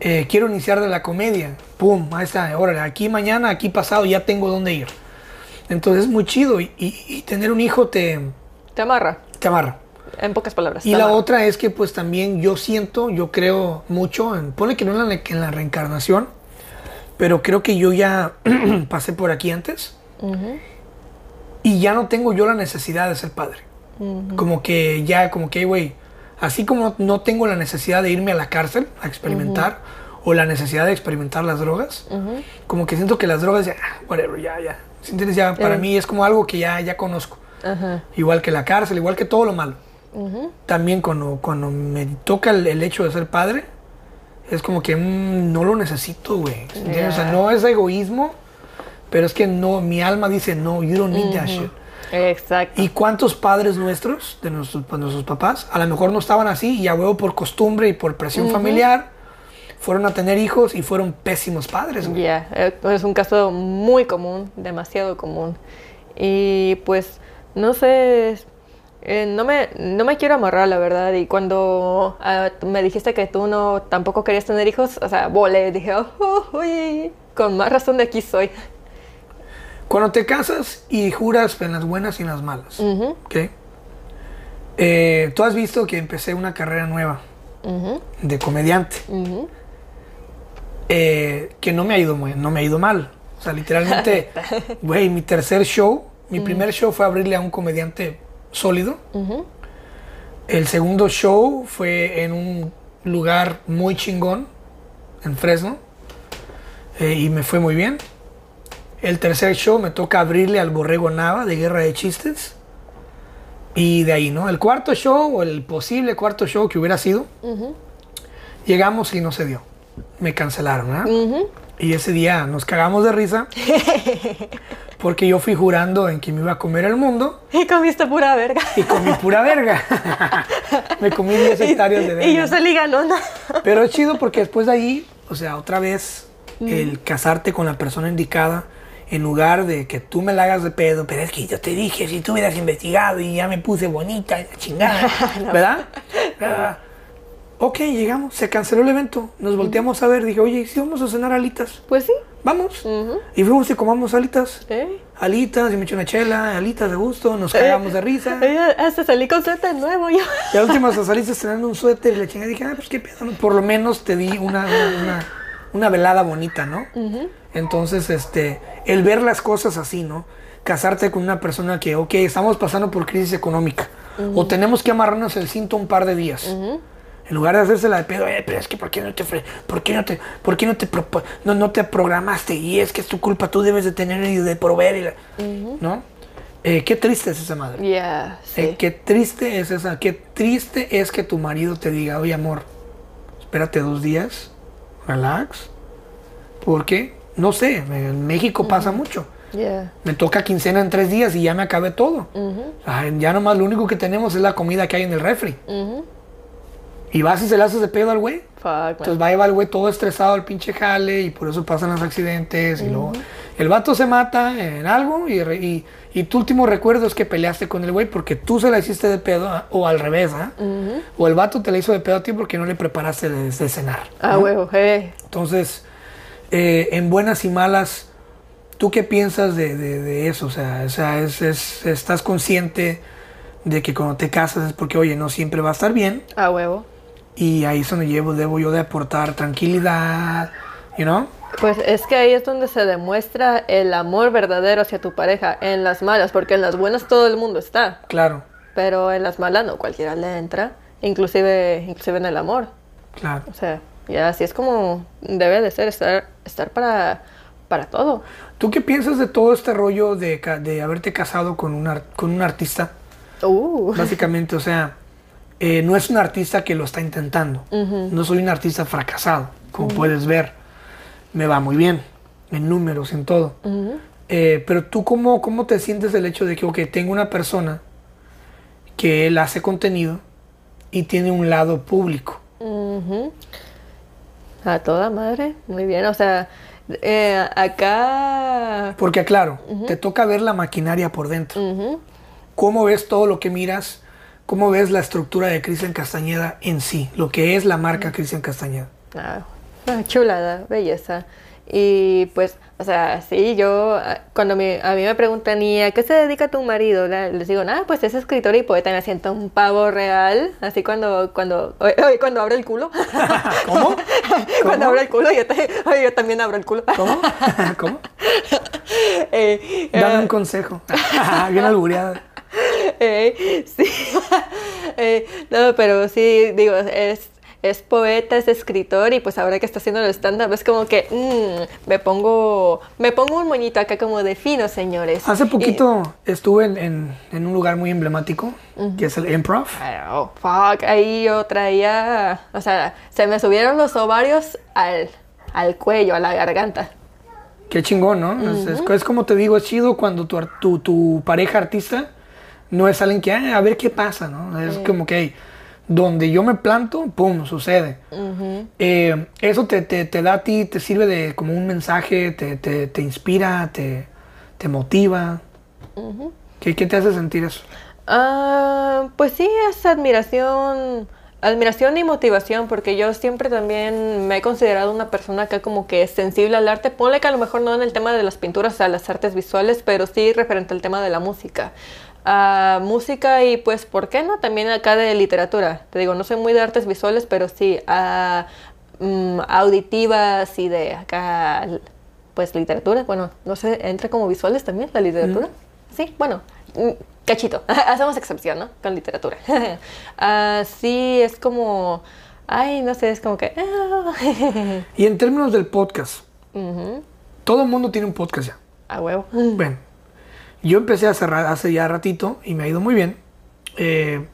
Eh, quiero iniciar de la comedia. Pum, ahí está. Órale, aquí mañana, aquí pasado, ya tengo dónde ir. Entonces es muy chido y, y- y tener un hijo te, Te amarra, te amarra. En pocas palabras. Y la otra es que pues también yo siento, yo creo mucho, en, ponle que no en la, en la reencarnación, pero creo que yo ya pasé por aquí antes y ya no tengo yo la necesidad de ser padre. Como que ya, como que, güey, así como no tengo la necesidad de irme a la cárcel a experimentar o la necesidad de experimentar las drogas, como que siento que las drogas ya, ah, whatever, ya, ya. ¿Sí entiendes? Ya, para Eh. mí es como algo que ya, ya conozco. Igual que la cárcel, igual que todo lo malo. También cuando, cuando me toca el, el hecho de ser padre, es como que mm, no lo necesito, güey. ¿Entiendes? O sea, no es egoísmo, pero es que no, mi alma dice, no, you don't need that shit. Exacto. ¿Y cuántos padres nuestros, de nuestros, pues, nuestros papás, a lo mejor no estaban así y a huevo por costumbre y por presión familiar, fueron a tener hijos y fueron pésimos padres? Ya, eh, es un caso muy común, demasiado común. Y pues, no sé, eh, no, me, no me quiero amarrar, la verdad. Y cuando ah, me dijiste que tú no tampoco querías tener hijos, o sea, volé, dije, oh, oh, uy, con más razón de aquí soy. Cuando te casas y juras en las buenas y en las malas, ¿ok? Eh, Tú has visto que empecé una carrera nueva de comediante, eh, que no me ha ido muy, no me ha ido mal. O sea, literalmente, güey, mi tercer show, mi primer show fue abrirle a un comediante sólido. El segundo show fue en un lugar muy chingón, en Fresno, eh, y me fue muy bien. El tercer show me toca abrirle al Borrego Nava de Guerra de Chistes. Y de ahí, ¿no? El cuarto show, o el posible cuarto show que hubiera sido, llegamos y no se dio. Me cancelaron, ¿verdad? Y ese día nos cagamos de risa porque yo fui jurando en que me iba a comer el mundo Y comiste pura verga. y comí pura verga. me comí 10 hectáreas de verga. Y yo salí ganona. Pero es chido porque después de ahí, o sea, otra vez, el casarte con la persona indicada, en lugar de que tú me la hagas de pedo, pero es que yo te dije, si tú hubieras investigado y ya me puse bonita, chingada, ¿verdad? Ok, llegamos, se canceló el evento, nos volteamos a ver, dije, oye, ¿y si vamos a cenar alitas? Pues sí. Vamos. Y fuimos y comamos alitas. ¿Eh? Alitas, y me eché una chela, alitas de gusto, nos cagamos de risa. Eh, hasta salí con suéter nuevo yo. Y a últimas saliste estrenando un suéter y la chingada dije, ah, pues qué pedo. Por lo menos te di una, una, una- una velada bonita, ¿no? Entonces, este, el ver las cosas así, ¿no? Casarte con una persona que, ok, estamos pasando por crisis económica. O tenemos que amarrarnos el cinto un par de días. En lugar de hacerse la de pedo, eh, pero es que ¿por qué no te, por qué no te, por qué no te, no, no te programaste? Y es que es tu culpa, tú debes de tener y de proveer, y la- ¿no? Eh, qué triste es esa madre. Sí. Eh, qué triste es esa, qué triste es que tu marido te diga, oye amor, espérate dos días, relax. Porque, no sé, en México pasa mucho. Ya. Me toca quincena en tres días y ya me acabé todo. Ay, ya nomás lo único que tenemos es la comida que hay en el refri. Ujú. Y vas y se le haces de pedo al güey. Fuck. Entonces va a llevar el güey todo estresado al pinche jale y por eso pasan los accidentes. Y luego el vato se mata en algo y, y, y tu último recuerdo es que peleaste con el güey porque tú se la hiciste de pedo ¿ah? o al revés. ¿ah? O el vato te la hizo de pedo a ti porque no le preparaste de, de cenar. Ah, huevo, eh. Entonces, eh, en buenas y malas, ¿tú qué piensas de, de- de eso? O sea, o sea es, es- ¿estás consciente de que cuando te casas es porque, oye, no siempre va a estar bien? Ah, huevo. Y ahí es donde llevo, debo yo de aportar tranquilidad, you know? Pues es que ahí es donde se demuestra el amor verdadero hacia tu pareja, en las malas, porque en las buenas todo el mundo está, Claro, pero en las malas no cualquiera le entra, inclusive, inclusive en el amor. claro. O sea, ya así es como debe de ser, estar, estar para, para todo. ¿Tú qué piensas de todo este rollo de, de haberte casado con un, ar- con un artista? Uh, Básicamente, o sea, eh, no es un artista que lo está intentando. No soy un artista fracasado, como puedes ver. Me va muy bien, en números, en todo. Eh, pero tú, cómo, ¿cómo te sientes el hecho de que, ok, tengo una persona que él hace contenido y tiene un lado público? A toda madre, muy bien, o sea, eh, acá... Porque, claro, te toca ver la maquinaria por dentro. ¿Cómo ves todo lo que miras? ¿Cómo ves la estructura de Cristian Castañeda en sí? Lo que es la marca Cristian Castañeda. Ah, ah, chulada, belleza. Y pues, o sea, sí, yo, ah, cuando me- a mí me preguntan, ¿y a qué se dedica tu marido? Les digo, nada, pues es escritor y poeta, me siento un pavo real, así cuando, cuando, oye, cuando abro el culo. ¿Cómo? cuando ¿Cómo? abro el culo, yo, yo también abro el culo. ¿Cómo? ¿Cómo? Eh, Dame eh, un consejo. Bien albureada. Eh, sí. Eh, no, pero sí, digo, es, es poeta, es escritor y pues ahora que está haciendo el stand-up es como que mm, me pongo me pongo un moñito acá como de fino, señores. Hace Y- poquito estuve en, en- en un lugar muy emblemático, que es el Improv. Oh, fuck, ahí yo traía, o sea, se me subieron los ovarios al, al cuello, a la garganta. Qué chingón, ¿no? Es- es, es como te digo, es chido cuando tu, tu, tu pareja artista no es alguien que, "Ah, a ver qué pasa, ¿no? Es como que hey, donde yo me planto, pum, sucede. Eh, eso te, te- te da a ti, te sirve de como un mensaje, te, te- te inspira, te, te motiva. ¿Qué, qué te hace sentir eso? Ah, pues sí, es admiración, admiración y motivación, porque yo siempre también me he considerado una persona que como que es sensible al arte. Ponle que a lo mejor no en el tema de las pinturas, sea, las artes visuales, pero sí referente al tema de la música. Ah, música y pues, ¿por qué no? También acá de literatura. Te digo, no soy muy de artes visuales, pero sí ah, mm, auditivas y de acá, pues literatura. Bueno, no sé, entra como visuales también la literatura. Sí, bueno, mm, cachito. Hacemos excepción, ¿no? Con literatura. Ah, sí, es como, ay, no sé, es como que... ah, Y en términos del podcast, todo el mundo tiene un podcast ya. A huevo. Bueno, yo empecé hace, ra- hace ya ratito y me ha ido muy bien. Eh,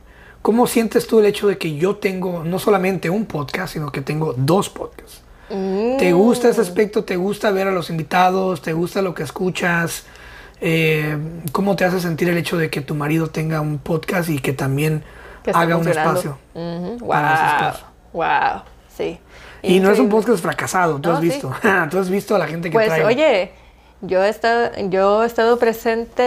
¿Cómo sientes tú el hecho de que yo tengo no solamente un podcast, sino que tengo dos podcasts? ¿Te gusta ese aspecto? ¿Te gusta ver a los invitados? ¿Te gusta lo que escuchas? Eh, ¿Cómo te hace sentir el hecho de que tu marido tenga un podcast y que también Que haga un espacio? Para esas Wow, wow, sí. Y no es un podcast fracasado, tú No, has sí. visto. tú has visto a la gente que Pues trae. oye, yo he, estado, yo he estado presente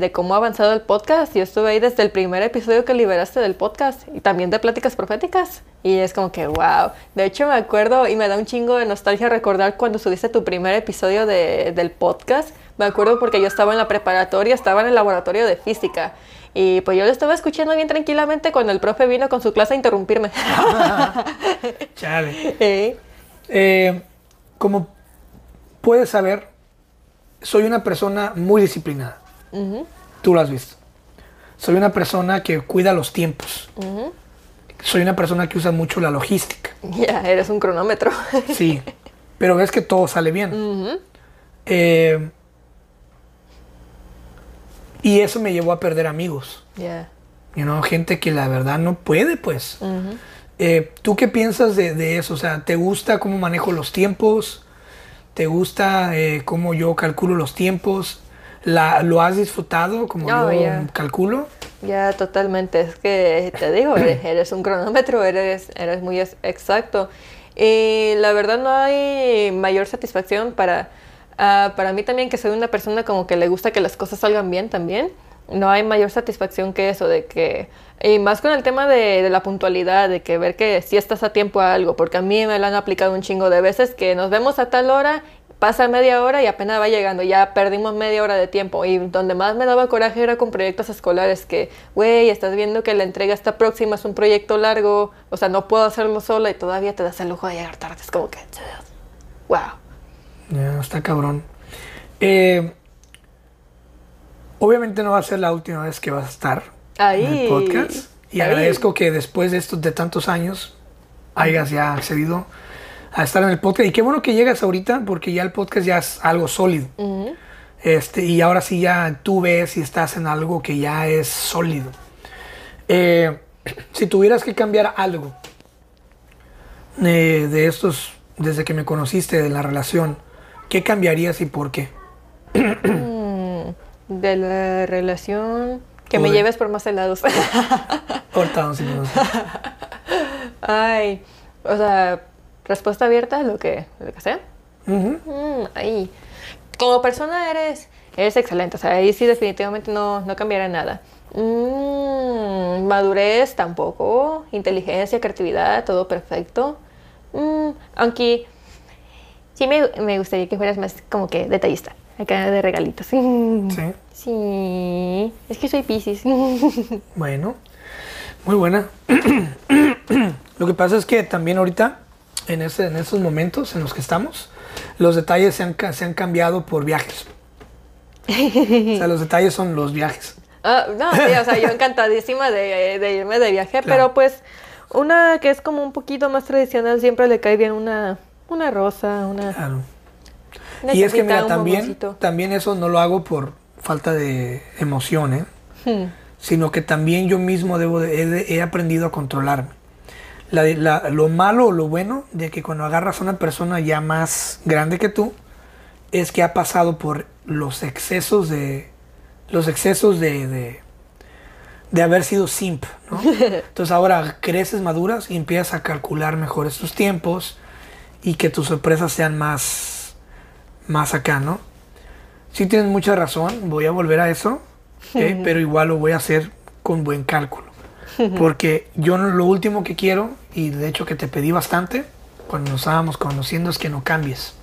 de cómo ha avanzado el podcast. Yo estuve ahí desde el primer episodio que liberaste del podcast y también de Pláticas Proféticas. Y es como que, wow. De hecho, me acuerdo y me da un chingo de nostalgia recordar cuando subiste tu primer episodio de- del podcast. Me acuerdo porque yo estaba en la preparatoria, estaba en el laboratorio de física. Y pues yo lo estaba escuchando bien tranquilamente cuando el profe vino con su clase a interrumpirme. Chale. Eh, Eh, como puedes saber, soy una persona muy disciplinada. Tú lo has visto. Soy una persona que cuida los tiempos. Soy una persona que usa mucho la logística. Ya, eres un cronómetro. Sí. Pero ves que todo sale bien. Eh, y eso me llevó a perder amigos. Ya. You know, gente que la verdad no puede, pues. Eh, ¿Tú qué piensas de, de eso? O sea, ¿te gusta cómo manejo los tiempos? ¿Te gusta eh, cómo yo calculo los tiempos? La, ¿Lo has disfrutado como Oh, yo yeah. calculo? Ya, totalmente. Es que te digo, eres, eres un cronómetro, eres, eres muy ex- exacto. Y la verdad no hay mayor satisfacción para, ah, para mí también, que soy una persona como que le gusta que las cosas salgan bien también. No hay mayor satisfacción que eso, de que... Y más con el tema de, la puntualidad, de que ver que si estás a tiempo a algo, porque a mí me lo han aplicado un chingo de veces, que nos vemos a tal hora pasa media hora y apenas va llegando, ya perdimos media hora de tiempo. Y donde más me daba coraje era con proyectos escolares, que, güey, estás viendo que la entrega está próxima, es un proyecto largo, o sea, no puedo hacerlo sola y todavía te das el lujo de llegar tarde. Es como que, wow. Está cabrón. Eh, obviamente no va a ser la última vez que vas a estar Ahí. en el podcast. Y Ahí. agradezco que después de estos de tantos años hayas ya accedido a estar en el podcast. Y qué bueno que llegas ahorita porque ya el podcast ya es algo sólido. Este, y ahora sí ya tú ves y estás en algo que ya es sólido. Eh, si tuvieras que cambiar algo eh, de estos, desde que me conociste, de la relación, ¿qué cambiarías y por qué? De la relación, que me lleves por más helados. Eso. Ay, o sea, respuesta abierta, lo que, lo que sea. Mm, ahí. Como persona eres, eres excelente. O sea, ahí sí definitivamente no, no cambiará nada. Mm, madurez tampoco. Inteligencia, creatividad, todo perfecto. Mm, aunque sí me, me gustaría que fueras más como que detallista. Acá de regalitos. Sí. Sí. Es que soy Pisces. Bueno, muy buena. Lo que pasa es que también ahorita, en, ese, en esos momentos en los que estamos, los detalles se han, se han cambiado por viajes. O sea, los detalles son los viajes. Ah, no, sí, o sea, yo encantadísima de, de irme de viaje, Claro. pero pues una que es como un poquito más tradicional siempre le cae bien una, una rosa, una, Claro. Y es que mira, también, bomboncito. también eso no lo hago por falta de emoción, ¿eh? Hmm. sino que también yo mismo debo de- he, aprendido a controlarme. La- la- lo malo o lo bueno de que cuando agarras a una persona ya más grande que tú es que ha pasado por los excesos de los excesos de, de, de haber sido simp, ¿no? Entonces ahora creces, maduras y empiezas a calcular mejor estos tiempos y que tus sorpresas sean más, más acá, ¿no? Sí tienes mucha razón, voy a volver a eso, ¿ok? pero igual lo voy a hacer con buen cálculo. Porque yo lo último que quiero, y de hecho que te pedí bastante cuando nos estábamos conociendo, es que no cambies.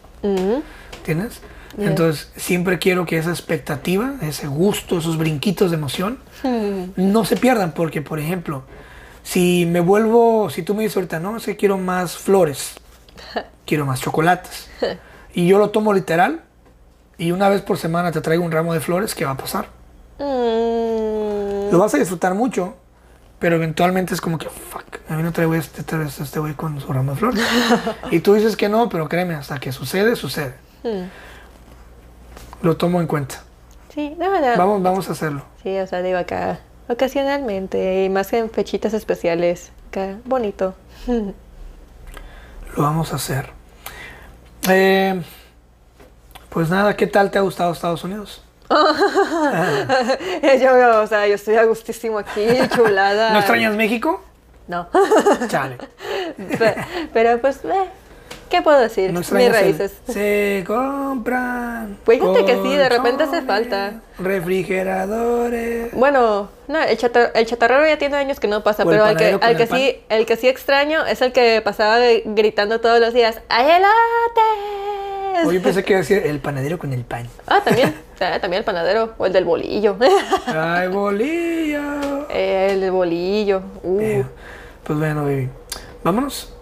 Yeah. Entonces, siempre quiero que esa expectativa, ese gusto, esos brinquitos de emoción, no se pierdan. Porque, por ejemplo, si me vuelvo, si tú me dices ahorita, no, que quiero más flores, quiero más chocolates, y yo lo tomo literal, y una vez por semana te traigo un ramo de flores, ¿qué va a pasar? Mm, Lo vas a disfrutar mucho, pero eventualmente es como que, fuck, a mí no traigo este, este, este güey con su ramo de flores. y tú dices que no, pero créeme, hasta que sucede, sucede. hmm. Lo tomo en cuenta. Sí, no, no. Vamos, vamos a hacerlo. Sí, o sea, digo acá, ocasionalmente, y más que en fechitas especiales, acá, bonito. Lo vamos a hacer. Eh, pues nada, ¿qué tal te ha gustado Estados Unidos? yo, o sea, yo estoy a gustísimo aquí, chulada. ¿No extrañas México? No. Chale. Pe- Pero pues, eh, ¿qué puedo decir? ¿No Mis el- raíces. Se compran. Pues fíjate que sí, de repente hace falta. Refrigeradores. Bueno, no, el, chatar- el chatarrero ya tiene años que no pasa, O pero el que, al que sí, el que sí extraño es el que pasaba gritando todos los días, ¡Ay, elotes! O yo pensé que iba a decir el panadero con el pan. Ah, también, ah, también el panadero, o el del bolillo. ¡Ay, bolillo! el del bolillo. Uh. Eh, pues bueno, baby. Vámonos.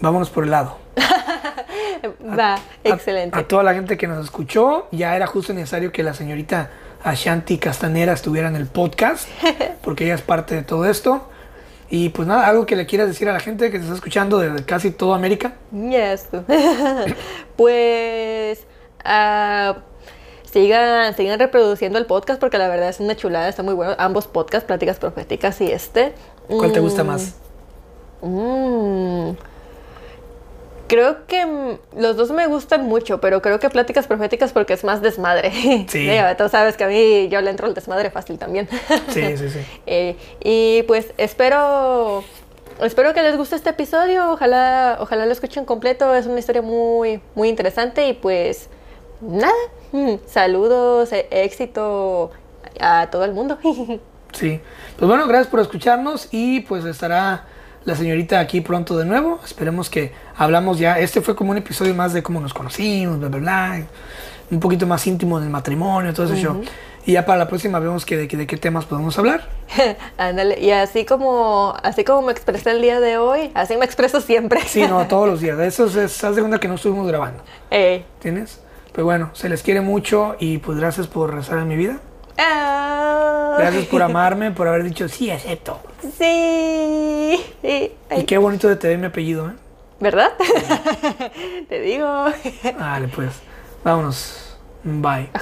Vámonos por el lado. Va, A- excelente. A, toda la gente que nos escuchó, ya era justo necesario que la señorita Ashanti Castanera estuviera en el podcast, porque ella es parte de todo esto. Y pues nada, algo que le quieras decir a la gente que te está escuchando de casi toda América. Yes. pues ah, sigan, sigan reproduciendo el podcast porque la verdad es una chulada, está muy bueno. Ambos podcasts, Pláticas Proféticas y este. ¿Cuál te gusta Mm, más? mm. Creo que los dos me gustan mucho, pero creo que Pláticas Proféticas porque es más desmadre. Sí. Tú sabes que a mí yo le entro al desmadre fácil también. Sí, sí, sí. Eh, y pues espero espero que les guste este episodio. Ojalá ojalá lo escuchen completo. Es una historia muy muy interesante y pues nada. mm, Saludos, e- éxito a todo el mundo. Sí. Pues bueno, gracias por escucharnos y pues estará la señorita aquí pronto de nuevo. Esperemos que hablamos ya. Este fue como un episodio más de cómo nos conocimos, bla, bla, bla. Un poquito más íntimo del matrimonio, todo ese show. Y ya para la próxima vemos que de, que- de qué temas podemos hablar. Ándale, y así como así como me expresé el día de hoy, así me expreso siempre. Sí, no, todos los días. Eso es, es- haz de cuenta que no estuvimos grabando. ¿Tienes? Pero bueno, se les quiere mucho y pues gracias por rezar en mi vida. Gracias por amarme, por haber dicho sí, acepto. Sí. Sí. Y qué bonito de te mi apellido, ¿eh? ¿Verdad? Te digo. Vale, pues. Vámonos. Bye.